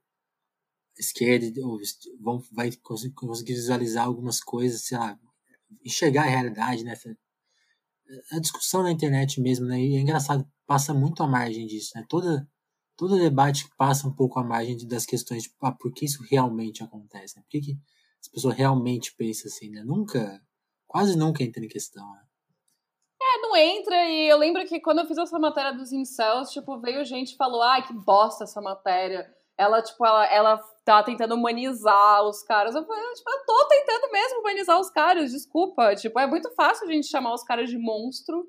a esquerda ou, vão, vai conseguir visualizar algumas coisas, sei lá, enxergar a realidade, né? A discussão na internet mesmo, né? E é engraçado, passa muito à margem disso, né? Toda todo debate passa um pouco à margem das questões, tipo, ah, por que isso realmente acontece? Né? Por que, que as pessoas realmente pensam assim, né? Nunca, quase nunca entra em questão, né? É, não entra, e eu lembro que quando eu fiz essa matéria dos incels, tipo, veio gente e falou, ai, que bosta essa matéria. Ela, tipo, ela, ela tá tentando humanizar os caras. Eu falei, tipo, eu tô tentando mesmo humanizar os caras, desculpa. Tipo, é muito fácil a gente chamar os caras de monstro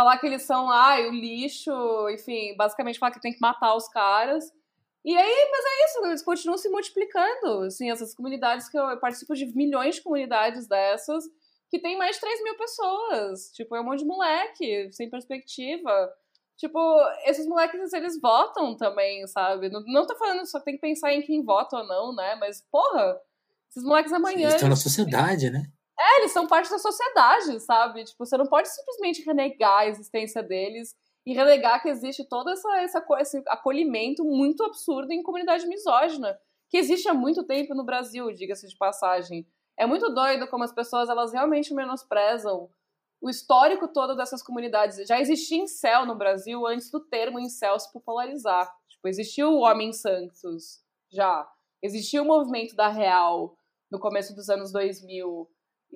falar que eles são, ai, o lixo, enfim, basicamente falar que tem que matar os caras. E aí, mas é isso, eles continuam se multiplicando. Assim, essas comunidades que eu, eu participo de milhões de comunidades dessas, que tem mais de 3 mil pessoas. Tipo, é um monte de moleque, sem perspectiva. Tipo, esses moleques, eles votam também, sabe? Não, não tô falando só tem que pensar em quem vota ou não, né? Mas, porra, esses moleques amanhã. Eles estão na sociedade, né? É, eles são parte da sociedade, sabe? Tipo, você não pode simplesmente renegar a existência deles e relegar que existe todo essa, essa, esse acolhimento muito absurdo em comunidade misógina, que existe há muito tempo no Brasil, diga-se de passagem. É muito doido como as pessoas elas realmente menosprezam o histórico todo dessas comunidades. Já existia incel no Brasil antes do termo incel se popularizar. Tipo, existiu o Homem Santos, já. Existia o movimento da Real no começo dos anos 2000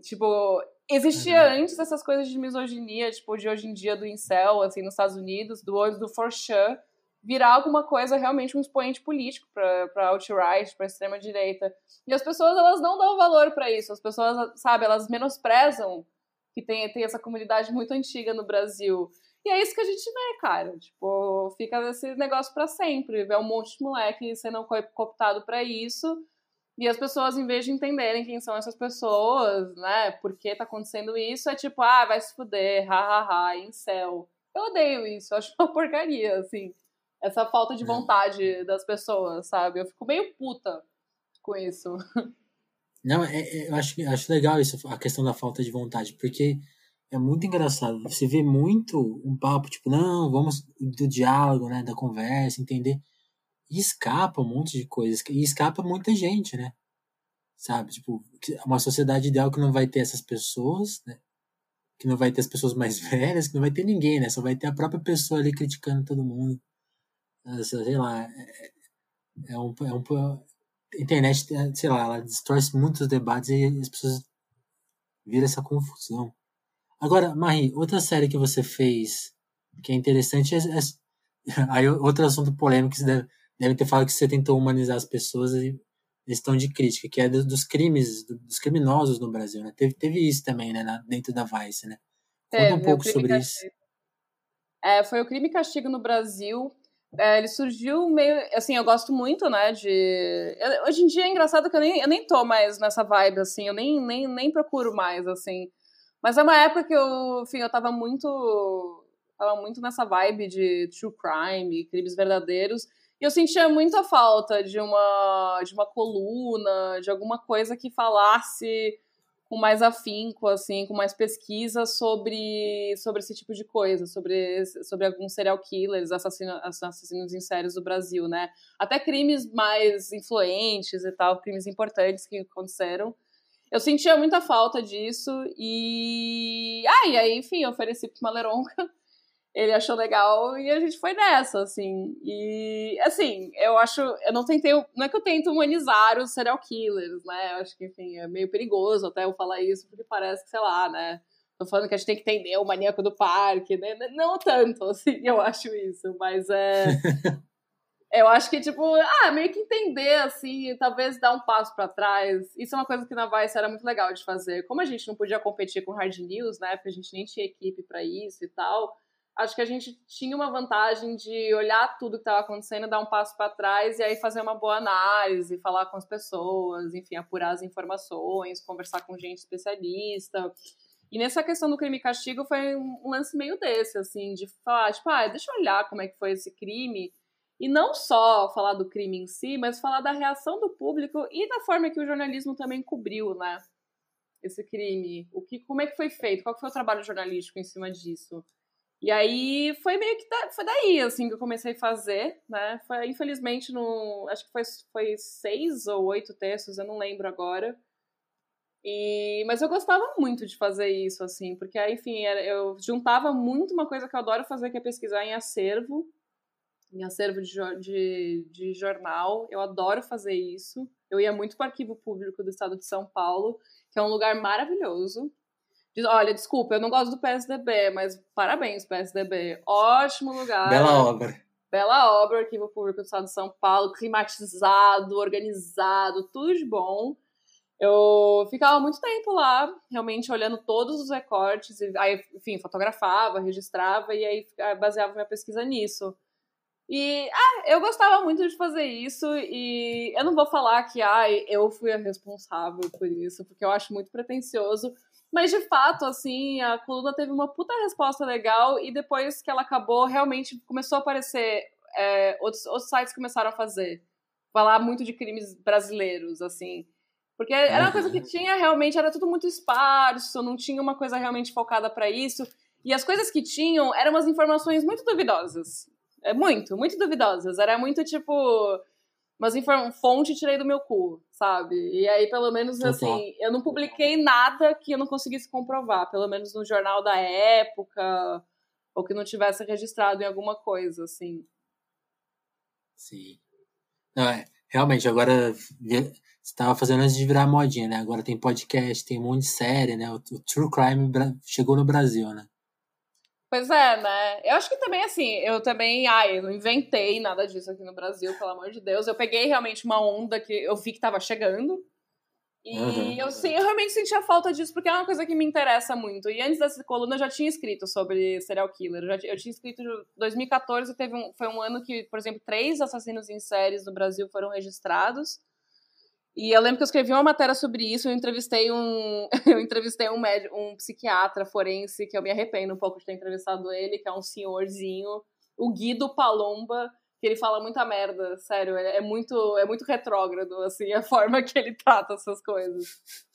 tipo, existia uhum. antes essas coisas de misoginia, tipo, de hoje em dia do incel, assim, nos Estados Unidos, do olho do for sure, virar alguma coisa realmente um expoente político para alt-right, para extrema direita. E as pessoas elas não dão valor para isso. As pessoas, sabe, elas menosprezam que tem, tem essa comunidade muito antiga no Brasil. E é isso que a gente vê, cara. Tipo, fica esse negócio para sempre. Vê um monte de moleque sendo cooptado para isso E as pessoas, em vez de entenderem quem são essas pessoas, né, por que tá acontecendo isso, é tipo, ah, vai se fuder, hahaha, em céu. Eu odeio isso, acho uma porcaria, assim. Essa falta de é. vontade das pessoas, sabe? Eu fico meio puta com isso. Não, é, é, eu acho, acho legal isso, a questão da falta de vontade, porque é muito engraçado. Você vê muito um papo, tipo, não, vamos do diálogo, né, da conversa, entender. E escapa um monte de coisas. E escapa muita gente, né? Sabe? Tipo, uma sociedade ideal que não vai ter essas pessoas, né? Que não vai ter as pessoas mais <laughs> velhas, que não vai ter ninguém, né? Só vai ter a própria pessoa ali criticando todo mundo. Sei lá. É, é um, é um, a internet, sei lá, ela distorce muitos debates e as pessoas viram essa confusão. Agora, Marie, outra série que você fez que é interessante é, é <laughs> aí outro assunto polêmico que você deve, deve ter falado que você tentou humanizar as pessoas e questão de crítica, que é dos crimes, dos criminosos no Brasil, né? Teve, teve isso também, né, dentro da Vice, né? Conta um pouco sobre isso. É, foi o crime e castigo no Brasil. É, ele surgiu meio. Assim, eu gosto muito, né? De. Eu, hoje em dia é engraçado que eu nem, eu nem tô mais nessa vibe, assim, eu nem, nem, nem procuro mais, assim. Mas é uma época que eu, enfim, eu tava muito. Tava muito nessa vibe de true crime, crimes verdadeiros. E eu sentia muita falta de uma, de uma coluna, de alguma coisa que falasse com mais afinco, assim, com mais pesquisa sobre, sobre esse tipo de coisa, sobre, sobre alguns serial killers, assassinos, assassinos em séries do Brasil, né? Até crimes mais influentes e tal, crimes importantes que aconteceram. Eu sentia muita falta disso e. Ah, e aí, enfim, eu ofereci pro Maleronca. Ele achou legal e a gente foi nessa, assim. E, assim, eu acho. Eu não tentei. Não é que eu tento humanizar os serial killers, né? Eu acho que, enfim, é meio perigoso até eu falar isso, porque parece que, sei lá, né? Tô falando que a gente tem que entender o maníaco do parque, né? Não tanto, <laughs> assim, eu acho isso, mas é. <laughs> Eu acho que, tipo, ah, meio que entender, assim, talvez dar um passo para trás. Isso é uma coisa que na Vice era muito legal de fazer. Como a gente não podia competir com hard news, né? Porque a gente nem tinha equipe para isso e tal. Acho que a gente tinha uma vantagem de olhar tudo que estava acontecendo, dar um passo para trás e aí fazer uma boa análise, falar com as pessoas, enfim, apurar as informações, conversar com gente especialista. E nessa questão do crime e castigo foi um lance meio desse, assim, de falar, tipo, ah, deixa eu olhar como é que foi esse crime e não só falar do crime em si, mas falar da reação do público e da forma que o jornalismo também cobriu, né? Esse crime. O que, como é que foi feito? Qual foi o trabalho jornalístico em cima disso? E aí foi meio que da, foi daí assim que eu comecei a fazer, né? Foi infelizmente no acho que foi, foi seis ou oito textos, eu não lembro agora. E, mas eu gostava muito de fazer isso, assim, porque aí, enfim, eu juntava muito uma coisa que eu adoro fazer, que é pesquisar em acervo, em acervo de, de, de jornal. Eu adoro fazer isso. Eu ia muito para o Arquivo Público do Estado de São Paulo, que é um lugar maravilhoso. Olha, desculpa, eu não gosto do PSDB, mas parabéns, PSDB. Ótimo lugar. Bela obra. Bela obra, Arquivo Público do Estado de São Paulo, climatizado, organizado, tudo de bom. Eu ficava muito tempo lá, realmente olhando todos os recortes, e aí, enfim, fotografava, registrava e aí baseava minha pesquisa nisso. E ah, eu gostava muito de fazer isso e eu não vou falar que ah, eu fui a responsável por isso, porque eu acho muito pretencioso. Mas de fato, assim, a coluna teve uma puta resposta legal e depois que ela acabou, realmente começou a aparecer. É, outros, outros sites começaram a fazer. Falar muito de crimes brasileiros, assim. Porque era uma coisa que tinha realmente, era tudo muito esparso, não tinha uma coisa realmente focada para isso. E as coisas que tinham eram umas informações muito duvidosas. É muito, muito duvidosas. Era muito tipo. Mas fonte tirei do meu cu, sabe? E aí, pelo menos, assim, eu não publiquei nada que eu não conseguisse comprovar. Pelo menos no jornal da época, ou que não tivesse registrado em alguma coisa, assim. Sim. Não, é, realmente, agora você estava fazendo antes de virar modinha, né? Agora tem podcast, tem um monte de série, né? O, o True Crime chegou no Brasil, né? Pois é, né? Eu acho que também, assim, eu também, ai, eu não inventei nada disso aqui no Brasil, pelo amor de Deus. Eu peguei realmente uma onda que eu vi que tava chegando. E uhum. eu, sim, eu realmente sentia falta disso, porque é uma coisa que me interessa muito. E antes dessa coluna eu já tinha escrito sobre serial killer. Eu, já, eu tinha escrito em 2014, teve um, foi um ano que, por exemplo, três assassinos em séries no Brasil foram registrados. E eu lembro que eu escrevi uma matéria sobre isso, eu entrevistei um, <laughs> eu entrevistei um médico, um psiquiatra forense, que eu me arrependo um pouco de ter entrevistado ele, que é um senhorzinho, o Guido Palomba, que ele fala muita merda, sério, é muito, é muito retrógrado, assim, a <laughs> forma que ele trata essas coisas.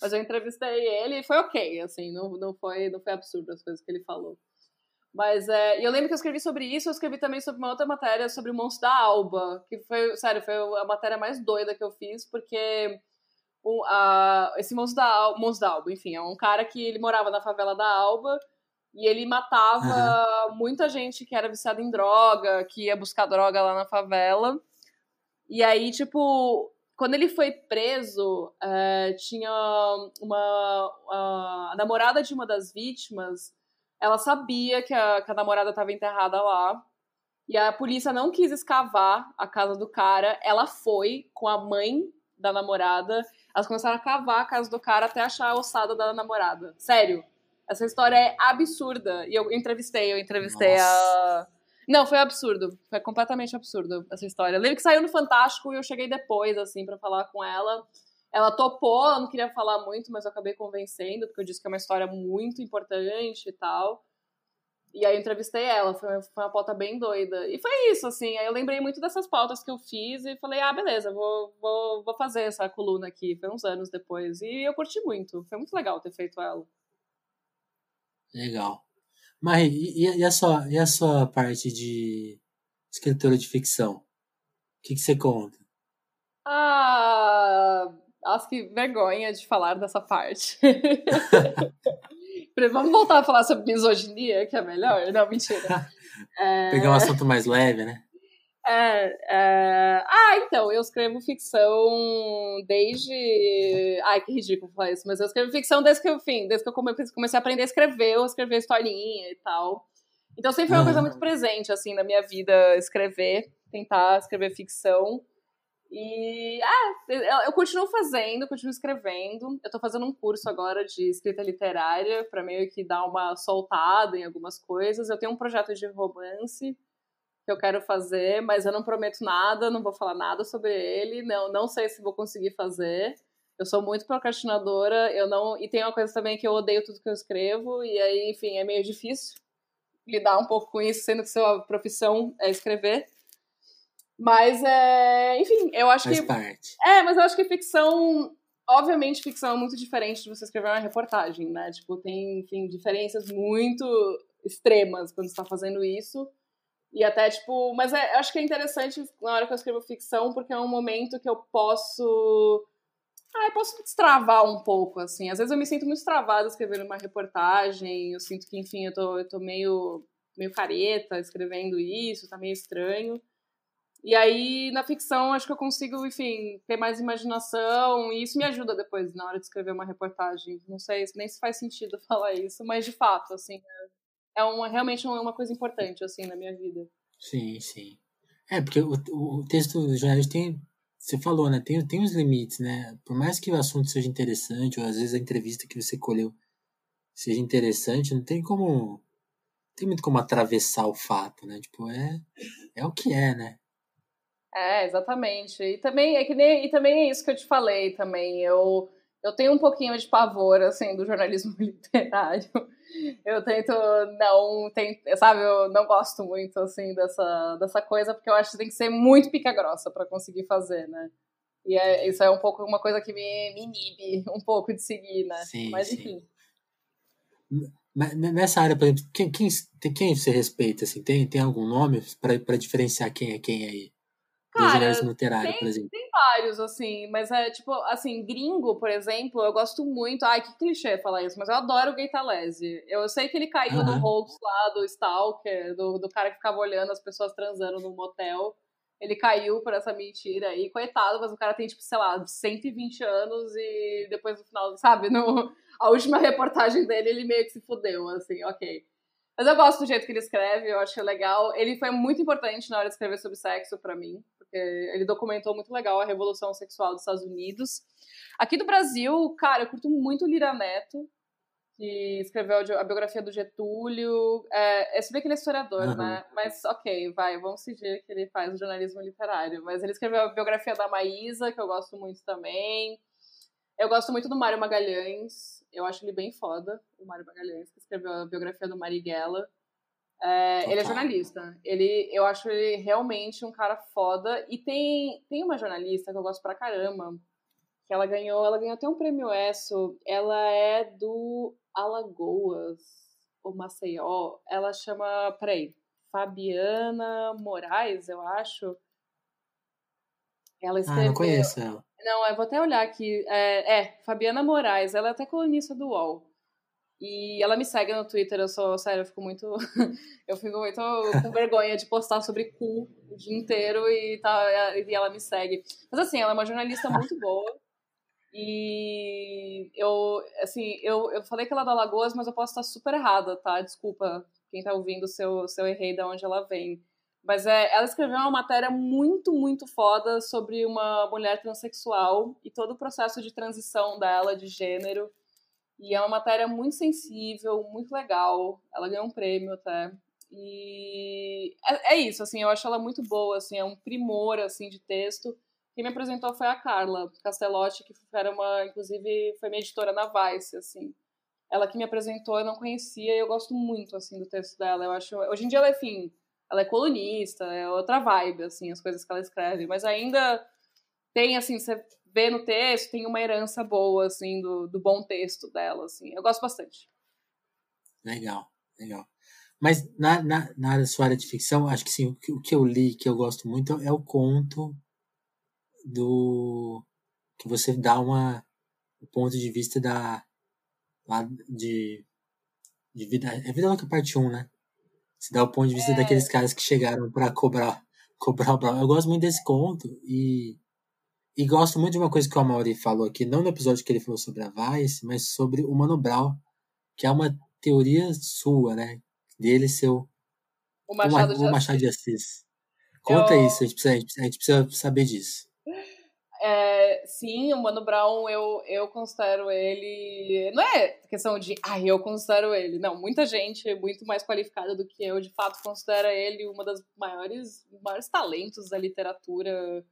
Mas eu entrevistei ele e foi ok, assim, não, não, foi, não foi absurdo as coisas que ele falou. Mas é, eu lembro que eu escrevi sobre isso, eu escrevi também sobre uma outra matéria sobre o monstro da Alba, que foi, sério, foi a matéria mais doida que eu fiz, porque o, a, esse monstro da, monstro da Alba, enfim, é um cara que ele morava na favela da Alba e ele matava uhum. muita gente que era viciada em droga, que ia buscar droga lá na favela. E aí, tipo, quando ele foi preso, é, tinha uma. A, a namorada de uma das vítimas ela sabia que a, que a namorada estava enterrada lá. E a polícia não quis escavar a casa do cara. Ela foi com a mãe da namorada. Elas começaram a cavar a casa do cara até achar a ossada da namorada. Sério. Essa história é absurda. E eu entrevistei, eu entrevistei Nossa. a. Não, foi absurdo. Foi completamente absurdo essa história. Eu lembro que saiu no Fantástico e eu cheguei depois, assim, para falar com ela. Ela topou, ela não queria falar muito, mas eu acabei convencendo, porque eu disse que é uma história muito importante e tal. E aí eu entrevistei ela, foi, foi uma pauta bem doida. E foi isso, assim. Aí eu lembrei muito dessas pautas que eu fiz e falei, ah, beleza, vou, vou, vou fazer essa coluna aqui. Foi uns anos depois. E eu curti muito. Foi muito legal ter feito ela. Legal. Mas e, e, a, sua, e a sua parte de escritora de ficção? O que, que você conta? Ah, acho que vergonha de falar dessa parte. <laughs> Vamos voltar a falar sobre misoginia, que é melhor? Não, mentira. É... <laughs> Pegar um assunto mais leve, né? É, é... Ah, então, eu escrevo ficção desde. Ai, que ridículo falar isso, mas eu escrevo ficção desde que eu, enfim, desde que eu comecei a aprender a escrever, eu escrever historinha e tal. Então sempre foi uma coisa muito presente, assim, na minha vida, escrever, tentar escrever ficção. E ah, eu continuo fazendo, continuo escrevendo. Eu tô fazendo um curso agora de escrita literária para meio que dar uma soltada em algumas coisas. Eu tenho um projeto de romance que eu quero fazer, mas eu não prometo nada, não vou falar nada sobre ele, não, não sei se vou conseguir fazer. Eu sou muito procrastinadora, eu não e tem uma coisa também que eu odeio tudo que eu escrevo e aí, enfim, é meio difícil lidar um pouco com isso, sendo que sua profissão é escrever. Mas, é, enfim, eu acho Faz que. Parte. É, mas eu acho que ficção. Obviamente, ficção é muito diferente de você escrever uma reportagem, né? Tipo, tem, enfim, diferenças muito extremas quando você tá fazendo isso. E até, tipo. Mas é, acho que é interessante na hora que eu escrevo ficção, porque é um momento que eu posso. Ah, eu posso destravar um pouco, assim. Às vezes eu me sinto muito travada escrevendo uma reportagem. Eu sinto que, enfim, eu tô, eu tô meio, meio careta escrevendo isso, tá meio estranho. E aí, na ficção, acho que eu consigo, enfim, ter mais imaginação, e isso me ajuda depois, na hora de escrever uma reportagem. Não sei nem se faz sentido <laughs> falar isso, mas de fato, assim, é uma, realmente uma coisa importante, assim, na minha vida. Sim, sim. É, porque o, o texto do jornalista tem, você falou, né, tem, tem os limites, né? Por mais que o assunto seja interessante, ou às vezes a entrevista que você colheu seja interessante, não tem como, tem muito como atravessar o fato, né? Tipo, é, é o que é, né? É, exatamente. E também é que nem, e também é isso que eu te falei também. Eu eu tenho um pouquinho de pavor assim do jornalismo <laughs> literário. Eu tento não, tem, sabe, eu não gosto muito assim dessa dessa coisa porque eu acho que tem que ser muito pica grossa para conseguir fazer, né? E é, isso é um pouco uma coisa que me, me inibe um pouco de seguir, né? Sim, Mas sim. enfim. Nessa área, por exemplo, quem, quem, quem você respeita? Assim? Tem, tem algum nome para diferenciar quem é quem aí? Cara, jornalismo literário, tem, por exemplo. Tem vários, assim, mas é tipo, assim, gringo, por exemplo, eu gosto muito. Ai, que clichê falar isso, mas eu adoro o Gaetalese. Eu sei que ele caiu no hoax lá do Stalker, do, do cara que ficava olhando as pessoas transando no motel. Ele caiu por essa mentira aí, coitado, mas o cara tem, tipo, sei lá, 120 anos e depois no final, sabe, no, a última reportagem dele, ele meio que se fudeu, assim, ok. Mas eu gosto do jeito que ele escreve, eu acho legal. Ele foi muito importante na hora de escrever sobre sexo para mim porque ele documentou muito legal a revolução sexual dos Estados Unidos. Aqui do Brasil, cara, eu curto muito Lira Neto. que escreveu a biografia do Getúlio. É, eu sabia que ele é historiador, uhum. né? Mas, ok, vai, vamos fingir que ele faz jornalismo literário. Mas ele escreveu a biografia da Maísa, que eu gosto muito também. Eu gosto muito do Mário Magalhães. Eu acho ele bem foda, o Mário Magalhães, que escreveu a biografia do Marighella. É, ele é jornalista. Ele, eu acho ele realmente um cara foda. E tem, tem uma jornalista que eu gosto pra caramba, que ela ganhou, ela ganhou até um prêmio ESSO. Ela é do Alagoas, ou Maceió. Ela chama, peraí, Fabiana Moraes, eu acho. Ela escreveu. Ah, não conheço ela. Não, eu vou até olhar aqui. É, é, Fabiana Moraes, ela é até colunista do UOL. E ela me segue no Twitter, eu sou, sério, eu fico muito. <laughs> eu fico muito com vergonha de postar sobre cu o dia inteiro e, tá, e ela me segue. Mas assim, ela é uma jornalista muito boa. E eu, assim, eu, eu falei que ela é da Lagoas, mas eu posso estar super errada, tá? Desculpa quem tá ouvindo se eu, se eu errei de onde ela vem. Mas é, ela escreveu uma matéria muito, muito foda sobre uma mulher transexual e todo o processo de transição dela, de gênero. E é uma matéria muito sensível, muito legal. Ela ganhou um prêmio até. E é, é isso, assim, eu acho ela muito boa, assim, é um primor, assim, de texto. Quem me apresentou foi a Carla Castellotti, que era uma, inclusive, foi minha editora na Vice, assim. Ela que me apresentou, eu não conhecia e eu gosto muito, assim, do texto dela. Eu acho, hoje em dia ela, enfim, ela é colunista, é outra vibe, assim, as coisas que ela escreve, mas ainda tem, assim, você vê no texto, tem uma herança boa, assim, do, do bom texto dela, assim. Eu gosto bastante. Legal, legal. Mas na, na, na sua área de ficção, acho que sim, o que, o que eu li, que eu gosto muito, é o conto do que você dá uma o ponto de vista da lá de de vida é vida louca parte 1, né? Você dá o ponto de vista é. daqueles caras que chegaram para cobrar cobrar o Brown. Eu gosto muito desse conto e e gosto muito de uma coisa que o Amaury falou aqui, não no episódio que ele falou sobre a Vice, mas sobre o Mano Brown, que é uma teoria sua, né? Dele ser o, o Machado, o, o Machado de Assis. Conta Eu... isso, a gente, precisa, a gente precisa saber disso. É, sim, o Mano Brown, eu, eu considero ele. Não é questão de, ah, eu considero ele. Não, muita gente muito mais qualificada do que eu, de fato, considera ele uma das maiores, maiores talentos da literatura,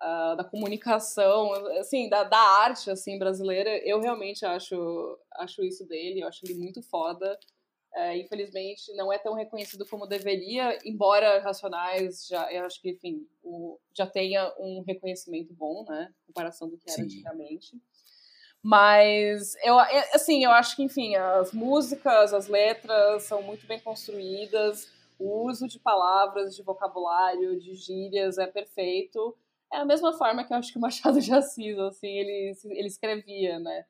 uh, da comunicação, assim, da, da arte assim, brasileira. Eu realmente acho, acho isso dele, eu acho ele muito foda. É, infelizmente, não é tão reconhecido como deveria, embora Racionais já, eu acho que, enfim, o, já tenha um reconhecimento bom, né, em comparação do que era Sim. antigamente. Mas, eu, é, assim, eu acho que, enfim, as músicas, as letras são muito bem construídas, o uso de palavras, de vocabulário, de gírias é perfeito. É a mesma forma que eu acho que o Machado de Assis, assim, ele, ele escrevia, né?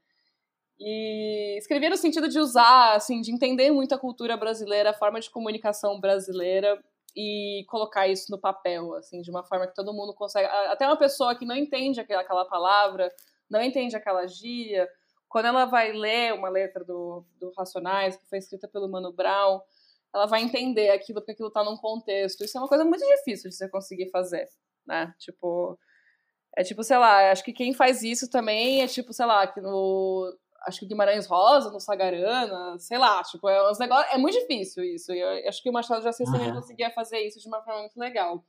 E escrevia no sentido de usar, assim, de entender muito a cultura brasileira, a forma de comunicação brasileira e colocar isso no papel, assim, de uma forma que todo mundo consegue. Até uma pessoa que não entende aquela palavra, não entende aquela gíria, quando ela vai ler uma letra do, do Racionais, que foi escrita pelo Mano Brown, ela vai entender aquilo porque aquilo está num contexto. Isso é uma coisa muito difícil de você conseguir fazer, né? Tipo. É tipo, sei lá, acho que quem faz isso também é tipo, sei lá, que no, acho que Guimarães Rosa, no Sagarana, sei lá, tipo, é uns negócios. É muito difícil isso. E eu acho que o Machado de Assis uhum. também conseguia fazer isso de uma forma muito legal.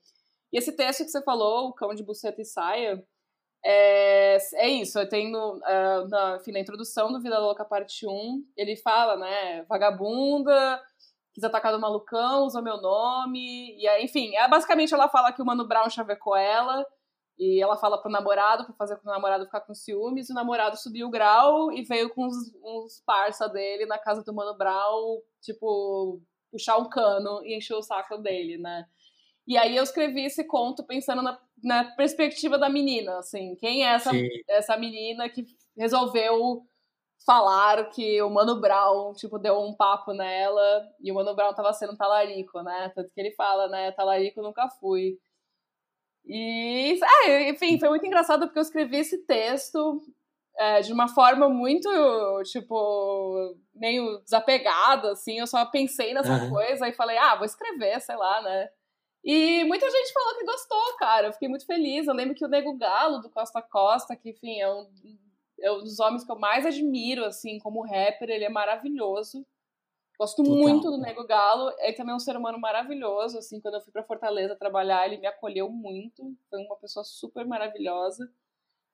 E esse texto que você falou, o Cão de Buceta e Saia, é, é isso. Eu tenho, uh, na, enfim, na introdução do Vida Louca, parte 1, ele fala, né, vagabunda, quis atacar do malucão, usou meu nome, e aí, enfim, é, basicamente ela fala que o Mano Brown chavecou ela, e ela fala pro namorado, pra fazer com o namorado ficar com ciúmes, e o namorado subiu o grau e veio com uns, uns parça dele na casa do Mano Brown, tipo, puxar um cano e encher o saco dele, né? E aí eu escrevi esse conto pensando na, na perspectiva da menina, assim, quem é essa, essa menina que resolveu falar que o Mano Brown, tipo, deu um papo nela e o Mano Brown tava sendo talarico, né? Tanto que ele fala, né, talarico nunca fui. E, é, enfim, foi muito engraçado porque eu escrevi esse texto é, de uma forma muito, tipo, meio desapegada, assim. Eu só pensei nessa uhum. coisa e falei, ah, vou escrever, sei lá, né? E muita gente falou que gostou, cara. Eu fiquei muito feliz. Eu lembro que o Nego Galo, do Costa Costa, que, enfim, é um é um dos homens que eu mais admiro, assim, como rapper, ele é maravilhoso. Gosto Total. muito do Nego Galo. Ele também é um ser humano maravilhoso, assim, quando eu fui para Fortaleza trabalhar, ele me acolheu muito. Foi uma pessoa super maravilhosa.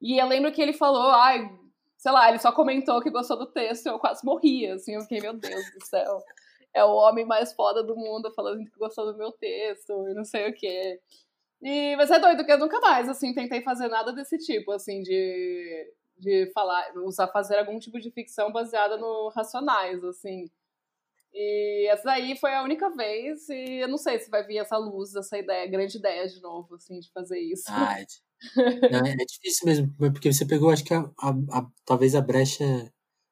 E eu lembro que ele falou, ai, sei lá, ele só comentou que gostou do texto, eu quase morria, assim, eu fiquei, meu Deus do céu. É o homem mais foda do mundo falando que gostou do meu texto e não sei o quê. E, mas é doido que eu nunca mais, assim, tentei fazer nada desse tipo, assim, de, de falar, usar, fazer algum tipo de ficção baseada no Racionais, assim. E essa daí foi a única vez, e eu não sei se vai vir essa luz, essa ideia, grande ideia de novo, assim, de fazer isso. Ah, <laughs> é, não, é difícil mesmo, porque você pegou, acho que a, a, a talvez a brecha,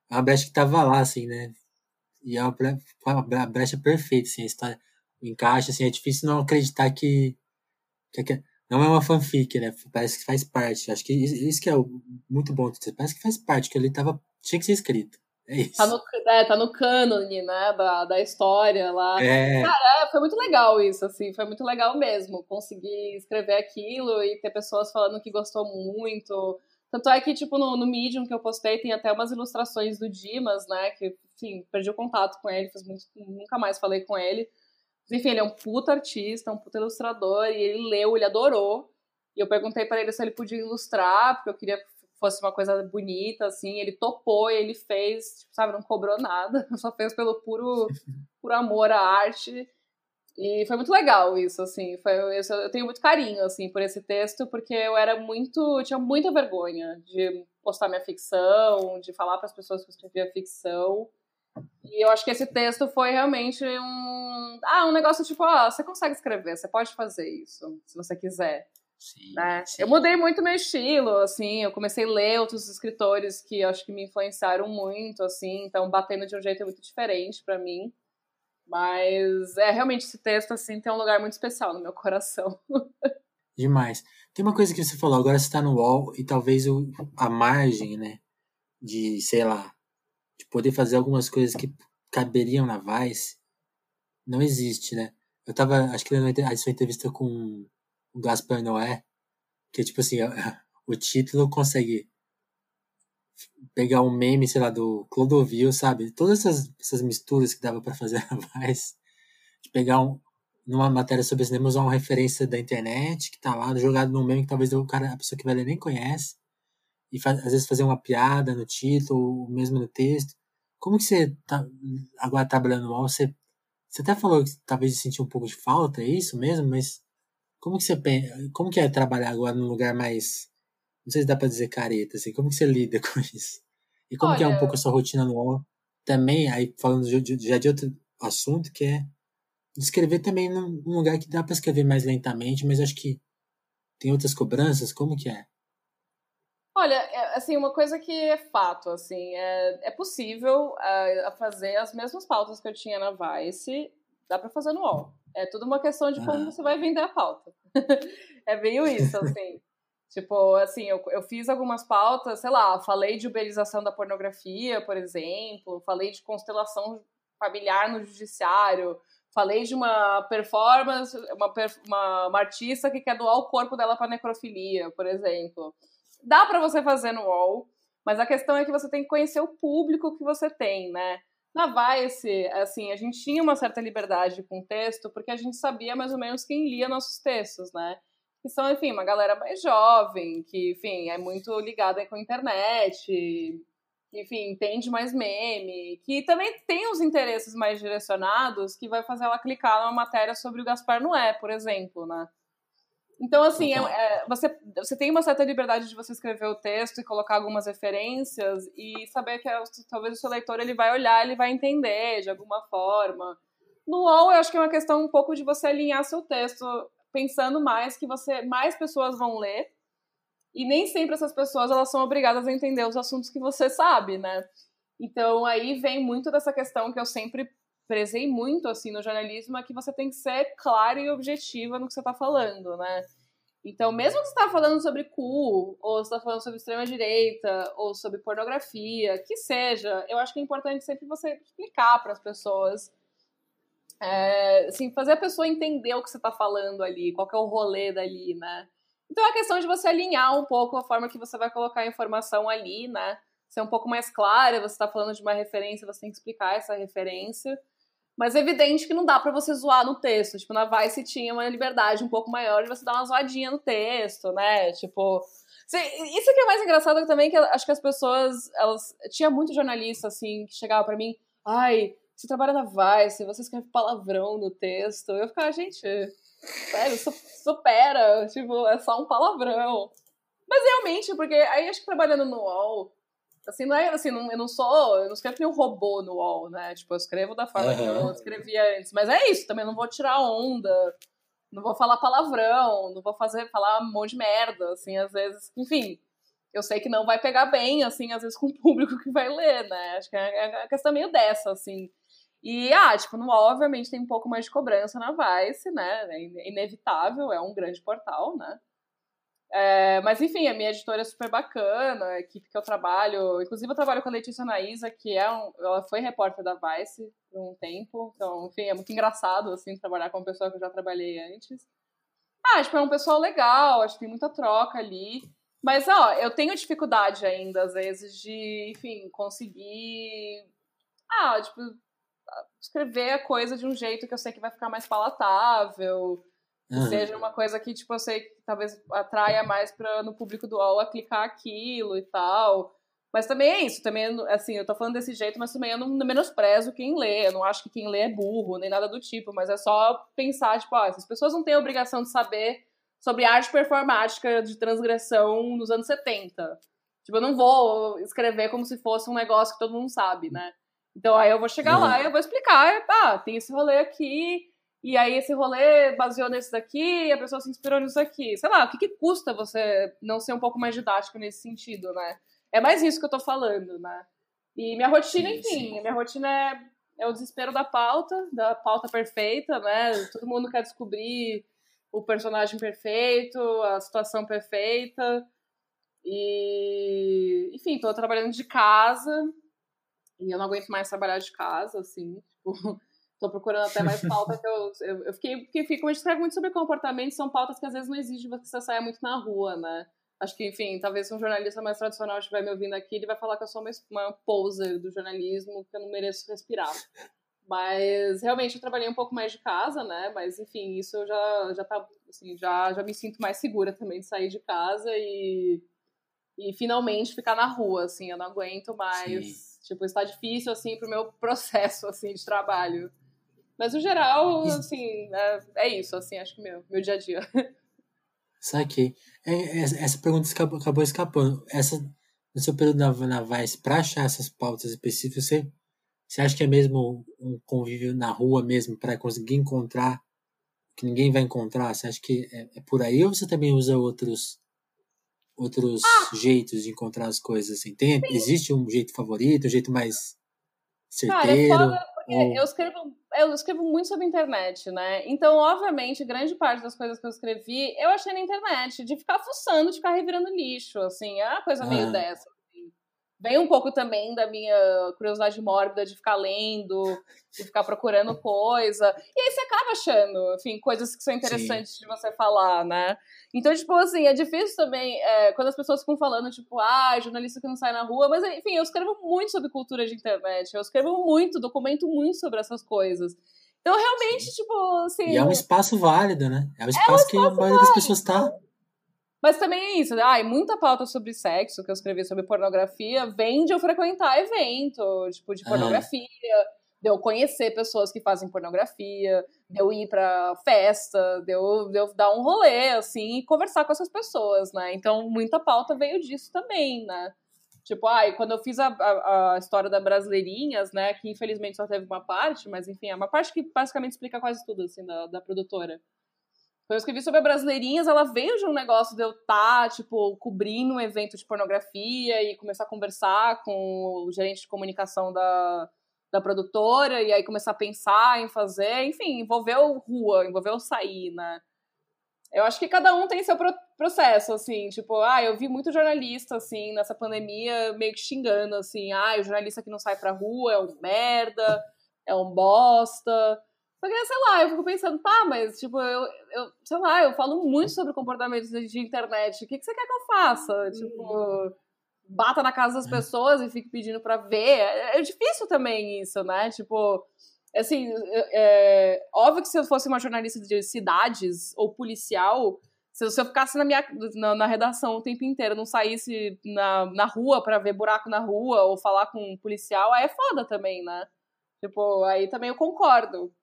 a brecha que tava lá, assim, né? E é uma brecha perfeita, assim, a o encaixe, assim, é difícil não acreditar que, que, que não é uma fanfic, né? Parece que faz parte. Acho que isso que é muito bom. Parece que faz parte, que ele tava, tinha que ser escrito. É isso. Tá no, é, tá no cânone, né, da, da história lá. É. Cara, é, foi muito legal isso, assim, foi muito legal mesmo. Conseguir escrever aquilo e ter pessoas falando que gostou muito. Tanto é que, tipo, no, no Medium que eu postei, tem até umas ilustrações do Dimas, né, que, enfim, perdi o contato com ele, muito, nunca mais falei com ele. Enfim, ele é um puta artista, um puta ilustrador, e ele leu, ele adorou. E eu perguntei para ele se ele podia ilustrar, porque eu queria fosse uma coisa bonita, assim, ele topou, ele fez, tipo, sabe, não cobrou nada, <laughs> só fez pelo puro, puro amor à arte. E foi muito legal isso, assim, foi, eu tenho muito carinho, assim, por esse texto, porque eu era muito, tinha muita vergonha de postar minha ficção, de falar para as pessoas que eu escrevia ficção. E eu acho que esse texto foi realmente um, ah, um negócio tipo, ah, você consegue escrever, você pode fazer isso, se você quiser. Sim, né? sim. Eu mudei muito meu estilo, assim, eu comecei a ler outros escritores que acho que me influenciaram muito, assim, então batendo de um jeito muito diferente para mim. Mas é realmente esse texto assim tem um lugar muito especial no meu coração. <laughs> Demais. Tem uma coisa que você falou, agora você tá no UOL e talvez o, a margem, né, de, sei lá, de poder fazer algumas coisas que caberiam na Vice, não existe, né? Eu tava, acho que lendo a sua entrevista com o Gaspar Noé, que é tipo assim, <laughs> o título consegue pegar um meme, sei lá, do Clodovil, sabe? Todas essas, essas misturas que dava para fazer mais, de pegar um, numa matéria sobre cinema, usar uma referência da internet que tá lá, jogado num meme que talvez o cara, a pessoa que vai ler nem conhece, e faz, às vezes fazer uma piada no título, ou mesmo no texto. Como que você tá, agora trabalhando no UOL, você, você até falou que talvez sentiu um pouco de falta, é isso mesmo, mas como que você como que é trabalhar agora num lugar mais não sei se dá para dizer careta assim, como que você lida <laughs> com isso? E como Olha, que é um pouco a sua rotina no UOL? Também aí falando já de outro assunto que é escrever também num lugar que dá para escrever mais lentamente, mas acho que tem outras cobranças, como que é? Olha, é, assim, uma coisa que é fato, assim, é, é possível uh, fazer as mesmas pautas que eu tinha na Vice, dá para fazer no UOL. É tudo uma questão de como ah. você vai vender a pauta. <laughs> é meio isso, assim. <laughs> tipo, assim, eu, eu fiz algumas pautas, sei lá, falei de uberização da pornografia, por exemplo, falei de constelação familiar no judiciário, falei de uma performance, uma, uma, uma artista que quer doar o corpo dela para necrofilia, por exemplo. Dá para você fazer no UOL, mas a questão é que você tem que conhecer o público que você tem, né? Na Vice, assim, a gente tinha uma certa liberdade com o texto, porque a gente sabia mais ou menos quem lia nossos textos, né? Que são, enfim, uma galera mais jovem, que, enfim, é muito ligada com a internet, enfim, entende mais meme, que também tem os interesses mais direcionados, que vai fazer ela clicar numa matéria sobre o Gaspar Noé, por exemplo, né? Então, assim, é, é, você, você tem uma certa liberdade de você escrever o texto e colocar algumas referências e saber que é, talvez o seu leitor ele vai olhar, ele vai entender de alguma forma. No UOL, eu acho que é uma questão um pouco de você alinhar seu texto pensando mais que você mais pessoas vão ler e nem sempre essas pessoas elas são obrigadas a entender os assuntos que você sabe, né? Então aí vem muito dessa questão que eu sempre prezei muito assim no jornalismo é que você tem que ser clara e objetiva no que você está falando, né? Então, mesmo que você está falando sobre cu, ou você está falando sobre extrema-direita, ou sobre pornografia, que seja, eu acho que é importante sempre você explicar para as pessoas, é, assim, fazer a pessoa entender o que você está falando ali, qual é o rolê dali, né? Então é a questão de você alinhar um pouco a forma que você vai colocar a informação ali, né? Ser um pouco mais clara, você está falando de uma referência, você tem que explicar essa referência. Mas é evidente que não dá para você zoar no texto. Tipo, na Vice tinha uma liberdade um pouco maior de você dar uma zoadinha no texto, né? Tipo. Isso que é mais engraçado também, que acho que as pessoas, elas. Tinha muito jornalista, assim, que chegava para mim, ai, você trabalha na Vice, você escreve palavrão no texto. Eu ficava, gente, sério, supera, tipo, é só um palavrão. Mas realmente, porque aí acho que trabalhando no UOL, assim, não é assim, não, eu não sou, eu não escrevo nem um robô no UOL, né? Tipo, eu escrevo da forma uhum. que eu escrevia antes. Mas é isso, também não vou tirar onda, não vou falar palavrão, não vou fazer, falar um monte de merda, assim, às vezes, enfim. Eu sei que não vai pegar bem, assim, às vezes com o público que vai ler, né? Acho que é, é a questão meio dessa, assim. E, ah, tipo, no UOL, obviamente, tem um pouco mais de cobrança na Vice, né? É inevitável, é um grande portal, né? É, mas enfim, a minha editora é super bacana, a equipe que eu trabalho. Inclusive, eu trabalho com a Letícia Naísa, que é um, ela foi repórter da Vice por um tempo. Então, enfim, é muito engraçado assim, trabalhar com uma pessoa que eu já trabalhei antes. Ah, tipo, é um pessoal legal, acho que tem muita troca ali. Mas, ó, eu tenho dificuldade ainda, às vezes, de, enfim, conseguir. Ah, tipo, escrever a coisa de um jeito que eu sei que vai ficar mais palatável. Uhum. Seja uma coisa que, tipo, eu sei que talvez atraia mais para no público do UOL a clicar aquilo e tal. Mas também é isso, também, assim, eu tô falando desse jeito, mas também eu não menosprezo quem lê, eu não acho que quem lê é burro, nem nada do tipo, mas é só pensar, tipo, ó, essas pessoas não têm a obrigação de saber sobre arte performática de transgressão nos anos 70. Tipo, eu não vou escrever como se fosse um negócio que todo mundo sabe, né? Então aí eu vou chegar uhum. lá e eu vou explicar, ah, tem esse rolê aqui, e aí esse rolê baseou nesse daqui, e a pessoa se inspirou nisso aqui. Sei lá, o que, que custa você não ser um pouco mais didático nesse sentido, né? É mais isso que eu tô falando, né? E minha rotina, sim, enfim, sim. minha rotina é, é o desespero da pauta, da pauta perfeita, né? Todo mundo quer descobrir o personagem perfeito, a situação perfeita. E, enfim, tô trabalhando de casa, e eu não aguento mais trabalhar de casa, assim, <laughs> tipo, Tô procurando até mais <laughs> pauta que eu, eu, eu fiquei, porque fico, a gente escreve muito sobre comportamento, são pautas que às vezes não exigem que você saia muito na rua, né? Acho que, enfim, talvez se um jornalista mais tradicional estiver me ouvindo aqui, ele vai falar que eu sou uma, uma poser do jornalismo, que eu não mereço respirar. Mas realmente eu trabalhei um pouco mais de casa, né? Mas enfim, isso eu já já tá assim, já já me sinto mais segura também de sair de casa e e finalmente ficar na rua, assim, eu não aguento mais. Sim. Tipo, está difícil assim pro meu processo assim de trabalho. Mas no geral, assim, é, é isso, assim, acho que meu, meu dia a dia. <laughs> Saquei. É, é, essa pergunta acabou, acabou escapando. Essa, no seu período na, na Vice, para achar essas pautas específicas, você, você acha que é mesmo um convívio na rua mesmo, para conseguir encontrar que ninguém vai encontrar? Você acha que é, é por aí ou você também usa outros outros ah. jeitos de encontrar as coisas assim? Tem, existe um jeito favorito, um jeito mais certeiro? Cara, é foda ou... eu escrevo eu escrevo muito sobre internet, né? Então, obviamente, grande parte das coisas que eu escrevi, eu achei na internet, de ficar fuçando, de ficar revirando lixo, assim, é uma coisa meio ah. dessa. Vem um pouco também da minha curiosidade mórbida de ficar lendo, de ficar procurando coisa. E aí você acaba achando, enfim, coisas que são interessantes Sim. de você falar, né? Então, tipo assim, é difícil também é, quando as pessoas ficam falando, tipo, ah, jornalista que não sai na rua, mas enfim, eu escrevo muito sobre cultura de internet, eu escrevo muito, documento muito sobre essas coisas. Então, realmente, Sim. tipo, assim. E é um espaço válido, né? É um espaço, é um espaço que a maioria das pessoas tá. Mas também é isso, ah, muita pauta sobre sexo que eu escrevi sobre pornografia vem de eu frequentar evento, tipo, de pornografia de eu conhecer pessoas que fazem pornografia, de eu ir pra festa, de eu, de eu dar um rolê, assim, e conversar com essas pessoas, né? Então, muita pauta veio disso também, né? Tipo, ai, quando eu fiz a, a, a, história da Brasileirinhas, né, que infelizmente só teve uma parte, mas enfim, é uma parte que basicamente explica quase tudo, assim, da, da produtora. Quando eu escrevi sobre a Brasileirinhas, ela veio de um negócio de eu estar, tá, tipo, cobrindo um evento de pornografia e começar a conversar com o gerente de comunicação da, da produtora e aí começar a pensar em fazer, enfim, envolveu rua, envolveu sair, né? Eu acho que cada um tem seu processo, assim, tipo, ah, eu vi muito jornalista, assim, nessa pandemia, meio que xingando, assim, ah, o jornalista que não sai pra rua é um merda, é um bosta, Só que, sei lá, eu fico pensando, tá, mas, tipo, eu, eu sei lá, eu falo muito sobre comportamentos de internet. O que, que você quer que eu faça? Tipo, bata na casa das é. pessoas e fique pedindo pra ver. É, é difícil também isso, né? Tipo, assim, é, óbvio que se eu fosse uma jornalista de cidades ou policial, se eu ficasse na minha na, na redação o tempo inteiro, não saísse na, na rua para ver buraco na rua ou falar com um policial, aí é foda também, né? Tipo, aí também eu concordo.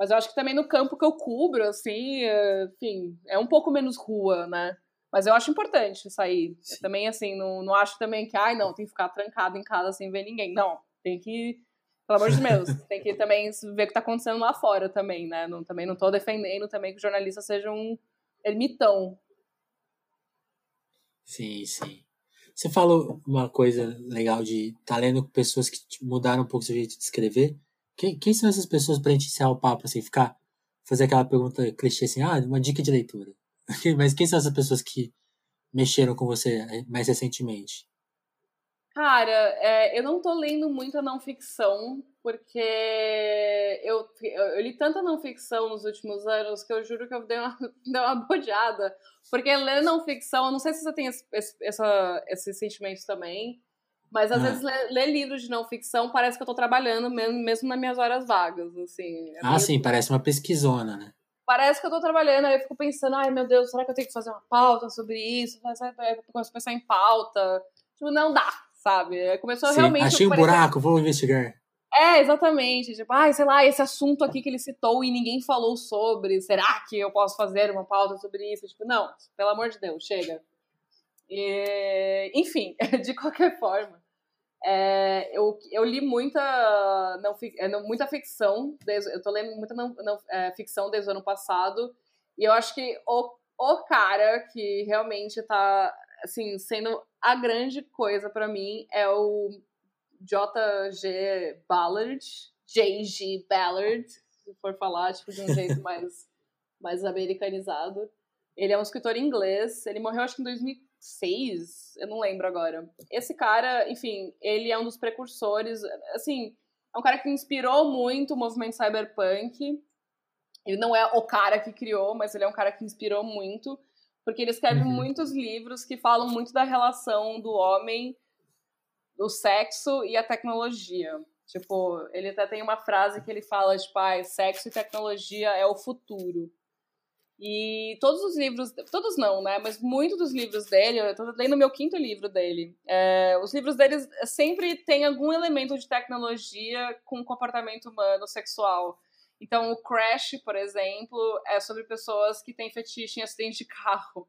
Mas eu acho que também no campo que eu cubro, assim, é, enfim, é um pouco menos rua, né? Mas eu acho importante sair. também, assim, não, não acho também que, ai, não, tem que ficar trancado em casa sem ver ninguém. Não, tem que, pelo amor de Deus, <laughs> tem que também ver o que tá acontecendo lá fora também, né? Não, também não tô defendendo também que o jornalista seja um ermitão. Sim, sim. Você falou uma coisa legal de tá lendo com pessoas que mudaram um pouco o seu jeito de escrever. Quem, quem são essas pessoas para gente encerrar o papo, assim, ficar, fazer aquela pergunta clichê assim, ah, uma dica de leitura. <laughs> Mas quem são essas pessoas que mexeram com você eh, mais recentemente? Cara, é, eu não tô lendo muita não ficção, porque eu, eu, li tanta não ficção nos últimos anos que eu juro que eu dei uma, <laughs> dei uma. Porque ler não ficção, eu não sei se você tem esse, esse, essa, esses sentimentos também, mas às ah. vezes ler, ler, livros de não ficção parece que eu tô trabalhando mesmo, mesmo nas minhas horas vagas, assim. É ah, meio... sim, parece uma pesquisona, né? Parece que eu tô trabalhando, aí eu fico pensando, ai meu Deus, será que eu tenho que fazer uma pauta sobre isso? Eu começo a pensar em pauta. Tipo, não dá, sabe? Começou sim, realmente... Achei um buraco, vou investigar. É, exatamente. Tipo, ai, sei lá, esse assunto aqui que ele citou e ninguém falou sobre. Será que eu posso fazer uma pauta sobre isso? Tipo, não, pelo amor de Deus, chega. E, enfim, <laughs> de qualquer forma, é, eu, eu li muita, não, é, muita ficção, desde, eu tô lendo muita não, não, é, ficção desde o ano passado, e eu acho que o, o cara que realmente tá, assim, sendo a grande coisa para mim é o J.G. Ballard, J.G. Ballard, se for falar, tipo, de um jeito <laughs> mais, mais americanizado. Ele é um escritor inglês, ele morreu acho que em 2006, eu não lembro agora. Esse cara, enfim, ele é um dos precursores, assim, é um cara que inspirou muito o movimento cyberpunk. Ele não é o cara que criou, mas ele é um cara que inspirou muito, porque ele escreve uhum. muitos livros que falam muito da relação do homem, do sexo e a tecnologia. Tipo, ele até tem uma frase que ele fala, tipo, ah, sexo e tecnologia é o futuro. E todos os livros, todos não, né? Mas muitos dos livros dele, eu tô lendo meu quinto livro dele. É, os livros dele sempre têm algum elemento de tecnologia com comportamento humano, sexual. Então, o Crash, por exemplo, é sobre pessoas que têm fetiche em acidente de carro.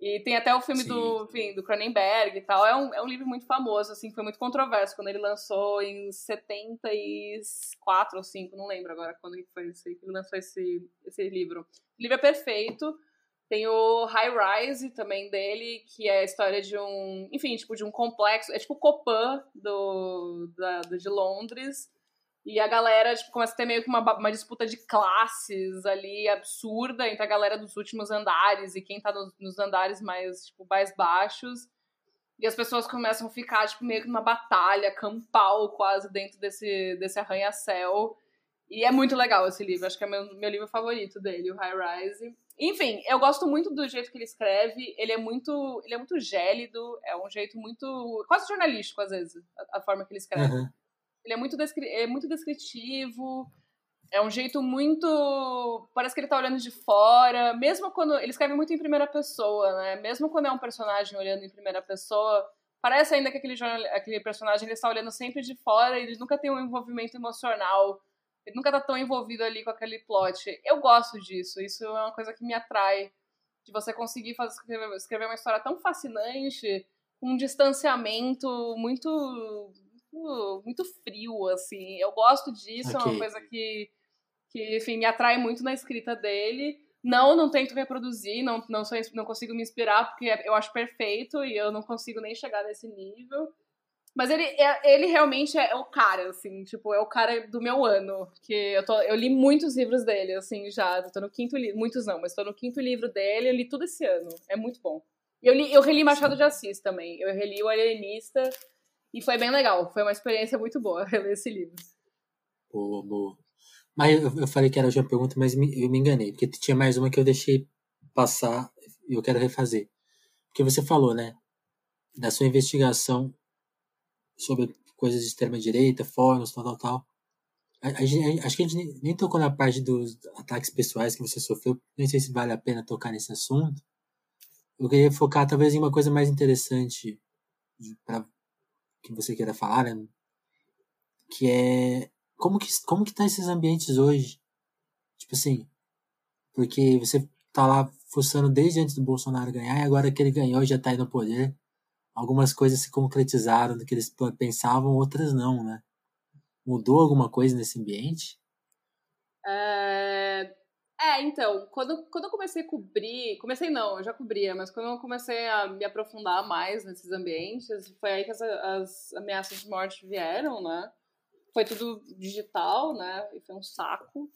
E tem até o filme Sim. do, enfim, do Cronenberg e tal. É um, é um livro muito famoso, assim, foi muito controverso quando ele lançou em 74 ou 5, não lembro agora quando foi esse, que ele lançou esse, esse livro. O livro é perfeito. Tem o High Rise também dele, que é a história de um, enfim, tipo, de um complexo, é tipo o Copan do, da, de Londres, e a galera, tipo, começa a ter meio que uma, uma disputa de classes ali absurda entre a galera dos últimos andares e quem tá nos, nos andares mais, tipo, mais baixos. E as pessoas começam a ficar, tipo, meio que numa batalha campal quase dentro desse, desse arranha-céu. E é muito legal esse livro, acho que é meu, meu livro favorito dele, o High Rise. Enfim, eu gosto muito do jeito que ele escreve, ele é muito, ele é muito gélido, é um jeito muito, quase jornalístico às vezes, a, a forma que ele escreve. Uhum. Ele é muito, descri é muito descritivo, é um jeito muito. Parece que ele tá olhando de fora. Mesmo quando. Ele escreve muito em primeira pessoa, né? Mesmo quando é um personagem olhando em primeira pessoa, parece ainda que aquele, aquele personagem ele está olhando sempre de fora e ele nunca tem um envolvimento emocional. Ele nunca tá tão envolvido ali com aquele plot. Eu gosto disso. Isso é uma coisa que me atrai. De você conseguir fazer, escrever uma história tão fascinante, um distanciamento muito muito, muito frio, assim. Eu gosto disso, okay. é uma coisa que, que, enfim, me atrai muito na escrita dele. Não, não tento reproduzir, não, não, sou, não consigo me inspirar, porque eu acho perfeito e eu não consigo nem chegar nesse nível. Mas ele, é, ele realmente é, o cara, assim, tipo, é o cara do meu ano. Que eu, tô, eu li muitos livros dele, assim, já. Tô no quinto livro. Muitos não, mas tô no quinto livro dele, eu li tudo esse ano. É muito bom. Eu, li, eu reli Machado de Assis também. Eu reli o Alienista. E foi bem legal, foi uma experiência muito boa <laughs> ler esse livro. Boa, boa. Mas eu, falei que era a última pergunta, mas eu me enganei, porque tinha mais uma que eu deixei passar e eu quero refazer. Porque você falou, né, da sua investigação sobre coisas de extrema-direita, fóruns, tal, tal, tal. Acho que a gente nem tocou na parte dos ataques pessoais que você sofreu, nem sei se vale a pena tocar nesse assunto. Eu queria focar talvez em uma coisa mais interessante para que você queira falar, né? Que é como que como que tá esses ambientes hoje? Tipo assim, porque você tá lá fuçando desde antes do Bolsonaro ganhar e agora que ele ganhou já tá aí no poder, algumas coisas se concretizaram do que eles pensavam, outras não, né? Mudou alguma coisa nesse ambiente? É, é então, quando, quando eu comecei a cobrir, comecei não, eu já cobria, mas quando eu comecei a me aprofundar mais nesses ambientes, foi aí que as, as ameaças de morte vieram, né? Foi tudo digital, né? E foi um saco.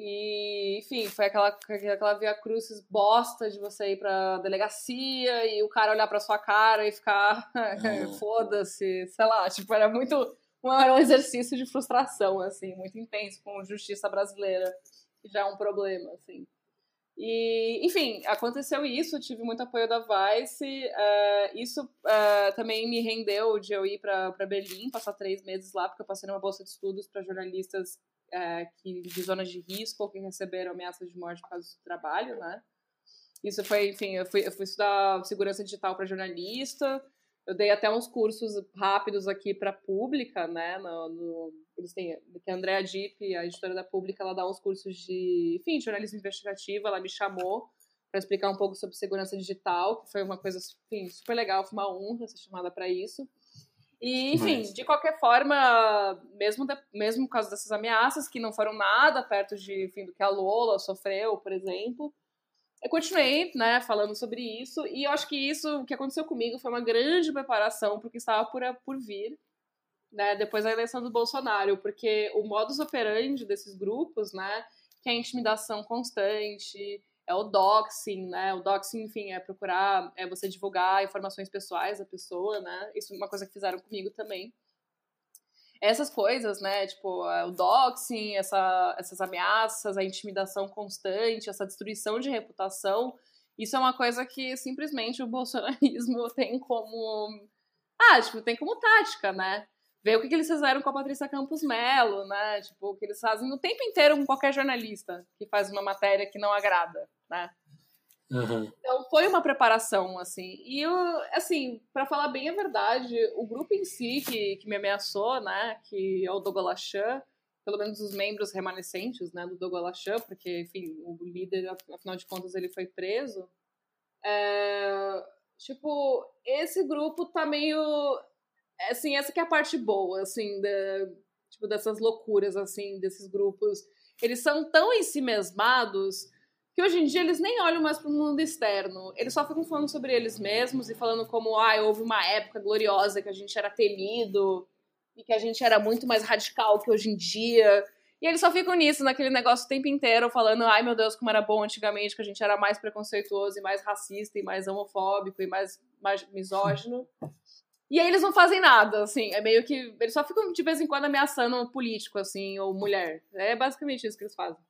E, enfim, foi aquela, aquela via crucis bosta de você ir pra delegacia e o cara olhar pra sua cara e ficar <laughs> ah. foda-se, sei lá, tipo, era muito. Era um exercício de frustração, assim, muito intenso com justiça brasileira, já é um problema, assim. E, enfim, aconteceu isso, tive muito apoio da Vice. Uh, isso uh, também me rendeu de eu ir para Berlim, passar três meses lá, porque eu passei numa bolsa de estudos para jornalistas é, que, de zonas de risco ou que receberam ameaças de morte por causa do trabalho, né? Isso foi, enfim, eu fui, eu fui estudar segurança digital para jornalista. Eu dei até uns cursos rápidos aqui para pública, né? No, no, eles têm, que a Andrea Dipp, a editora da pública, ela dá uns cursos de, enfim, jornalismo investigativo. Ela me chamou para explicar um pouco sobre segurança digital, que foi uma coisa, enfim, super legal, foi uma honra ser chamada para isso. E, enfim, Mas... de qualquer forma, mesmo, de, mesmo por causa dessas ameaças, que não foram nada perto de, enfim, do que a Lola sofreu, por exemplo, eu continuei, né, falando sobre isso, e eu acho que isso, que aconteceu comigo, foi uma grande preparação para o que estava por, por vir, né, depois da eleição do Bolsonaro, porque o modus operandi desses grupos, né, que é a intimidação constante, é o doxing, né? O doxing, enfim, é procurar, é você divulgar informações pessoais da pessoa, né? Isso é uma coisa que fizeram comigo também. Essas coisas, né? Tipo, o doxing, essa, essas ameaças, a intimidação constante, essa destruição de reputação, isso é uma coisa que simplesmente o bolsonarismo <laughs> tem como. Ah, tipo, tem como tática, né? ver o que, que eles fizeram com a Patrícia Campos Melo, né? Tipo, o que eles fazem o tempo inteiro com qualquer jornalista que faz uma matéria que não agrada, né? Uhum. Então foi uma preparação, assim. E eu, assim, para falar bem a verdade, o grupo em si que, que me ameaçou, né? Que é o Dogolachan, pelo menos os membros remanescentes, né? Do Dogolachan, porque, enfim, o líder, afinal de contas, ele foi preso. É, tipo, esse grupo tá meio assim, essa que é a parte boa, assim, da, tipo, dessas loucuras, assim, desses grupos. Eles são tão em si mesmados que hoje em dia eles nem olham mais para o mundo externo. Eles só ficam falando sobre eles mesmos e falando como, ah, houve uma época gloriosa que a gente era temido e que a gente era muito mais radical que hoje em dia. E eles só ficam nisso, naquele negócio o tempo inteiro, falando, ai meu Deus, como era bom antigamente, que a gente era mais preconceituoso e mais racista e mais homofóbico e mais, mais misógino. E aí eles não fazem nada, assim, é meio que. Eles só ficam de vez em quando ameaçando um político, assim, ou mulher. É basicamente isso que eles fazem.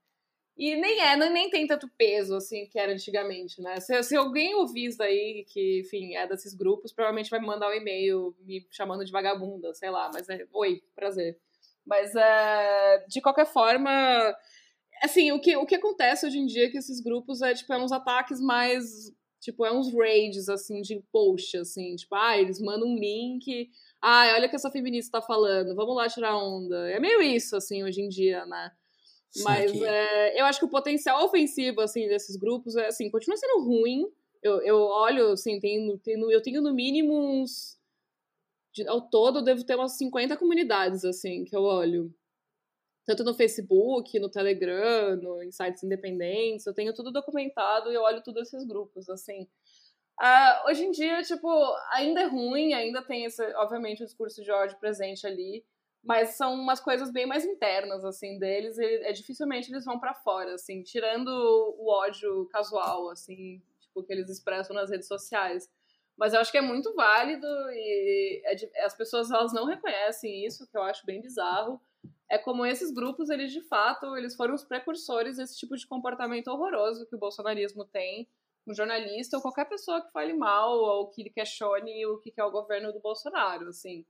E nem é, nem tem tanto peso, assim, que era antigamente, né? Se, se alguém ouvir isso daí, que, enfim, é desses grupos, provavelmente vai me mandar um e-mail me chamando de vagabunda, sei lá, mas é. Oi, prazer. Mas, é, de qualquer forma, assim, o que, o que acontece hoje em dia é que esses grupos é, tipo, é uns ataques mais Tipo, é uns raids, assim, de post, assim. Tipo, ah, eles mandam um link. Ah, olha o que essa feminista tá falando. Vamos lá tirar onda. É meio isso, assim, hoje em dia, né? Mas é, eu acho que o potencial ofensivo, assim, desses grupos, é, assim, continua sendo ruim. Eu, eu olho, assim, tenho, tenho, eu tenho no mínimo uns... Ao todo, eu devo ter umas 50 comunidades, assim, que eu olho tanto no Facebook, no Telegram, no, em sites independentes, eu tenho tudo documentado e eu olho todos esses grupos, assim. Uh, hoje em dia, tipo, ainda é ruim, ainda tem esse, obviamente, o discurso de ódio presente ali, mas são umas coisas bem mais internas, assim, deles, e é, dificilmente eles vão para fora, assim, tirando o ódio casual, assim, tipo, que eles expressam nas redes sociais. Mas eu acho que é muito válido e é, as pessoas, elas não reconhecem isso, que eu acho bem bizarro, é como esses grupos, eles de fato, eles foram os precursores desse tipo de comportamento horroroso que o bolsonarismo tem um jornalista ou qualquer pessoa que fale mal ou que questione o que é o governo do Bolsonaro, assim.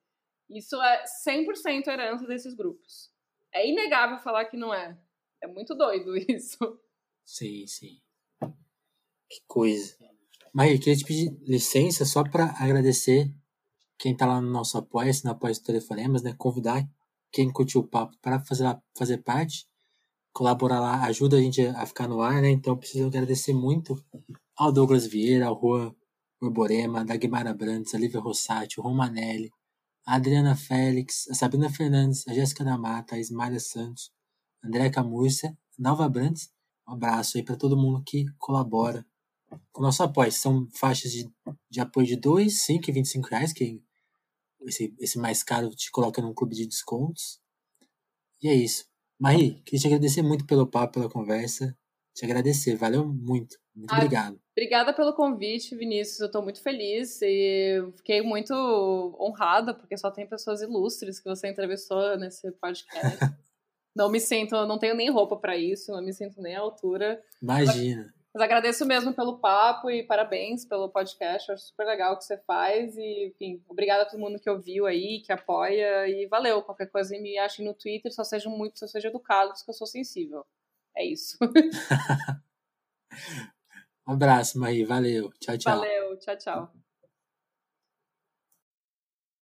Isso é 100% herança desses grupos. É inegável falar que não é. É muito doido <laughs> isso. Sim, sim. Que coisa. Maria, eu queria te pedir licença só para agradecer quem tá lá no nosso apoia-se, no apoia-se Telefonemas, né? Convidar quem curtiu o papo para fazer, fazer parte, colaborar lá, ajuda a gente a ficar no ar, né? Então eu preciso agradecer muito ao Douglas Vieira, ao Juan Urborema, a Dagmar Abrantes, a Lívia Rossati, o Romanelli, a Adriana Félix, a Sabrina Fernandes, a Jéssica da Mata, a Ismália Santos, a André Camurcia, Nova Abrantes. Um abraço aí para todo mundo que colabora com o nosso apoio. São faixas de, de apoio de 2, 5 e 25 reais, que esse, esse mais caro te coloca num clube de descontos. E é isso. Marie, queria te agradecer muito pelo papo, pela conversa. Te agradecer, valeu muito. Muito ah, obrigado. Obrigada pelo convite, Vinícius. Eu estou muito feliz e fiquei muito honrada, porque só tem pessoas ilustres que você entrevistou nesse podcast. <laughs> não me sinto, não tenho nem roupa para isso, não me sinto nem à altura. Imagina. Mas agradeço mesmo pelo papo e parabéns pelo podcast. acho super legal o que você faz. E, enfim, obrigada a todo mundo que ouviu aí, que apoia. E valeu. Qualquer coisa me achem no Twitter. Só sejam muito, só sejam educados, que eu sou sensível. É isso. <laughs> um abraço, Maí. Valeu. Tchau, tchau. Valeu. Tchau, tchau.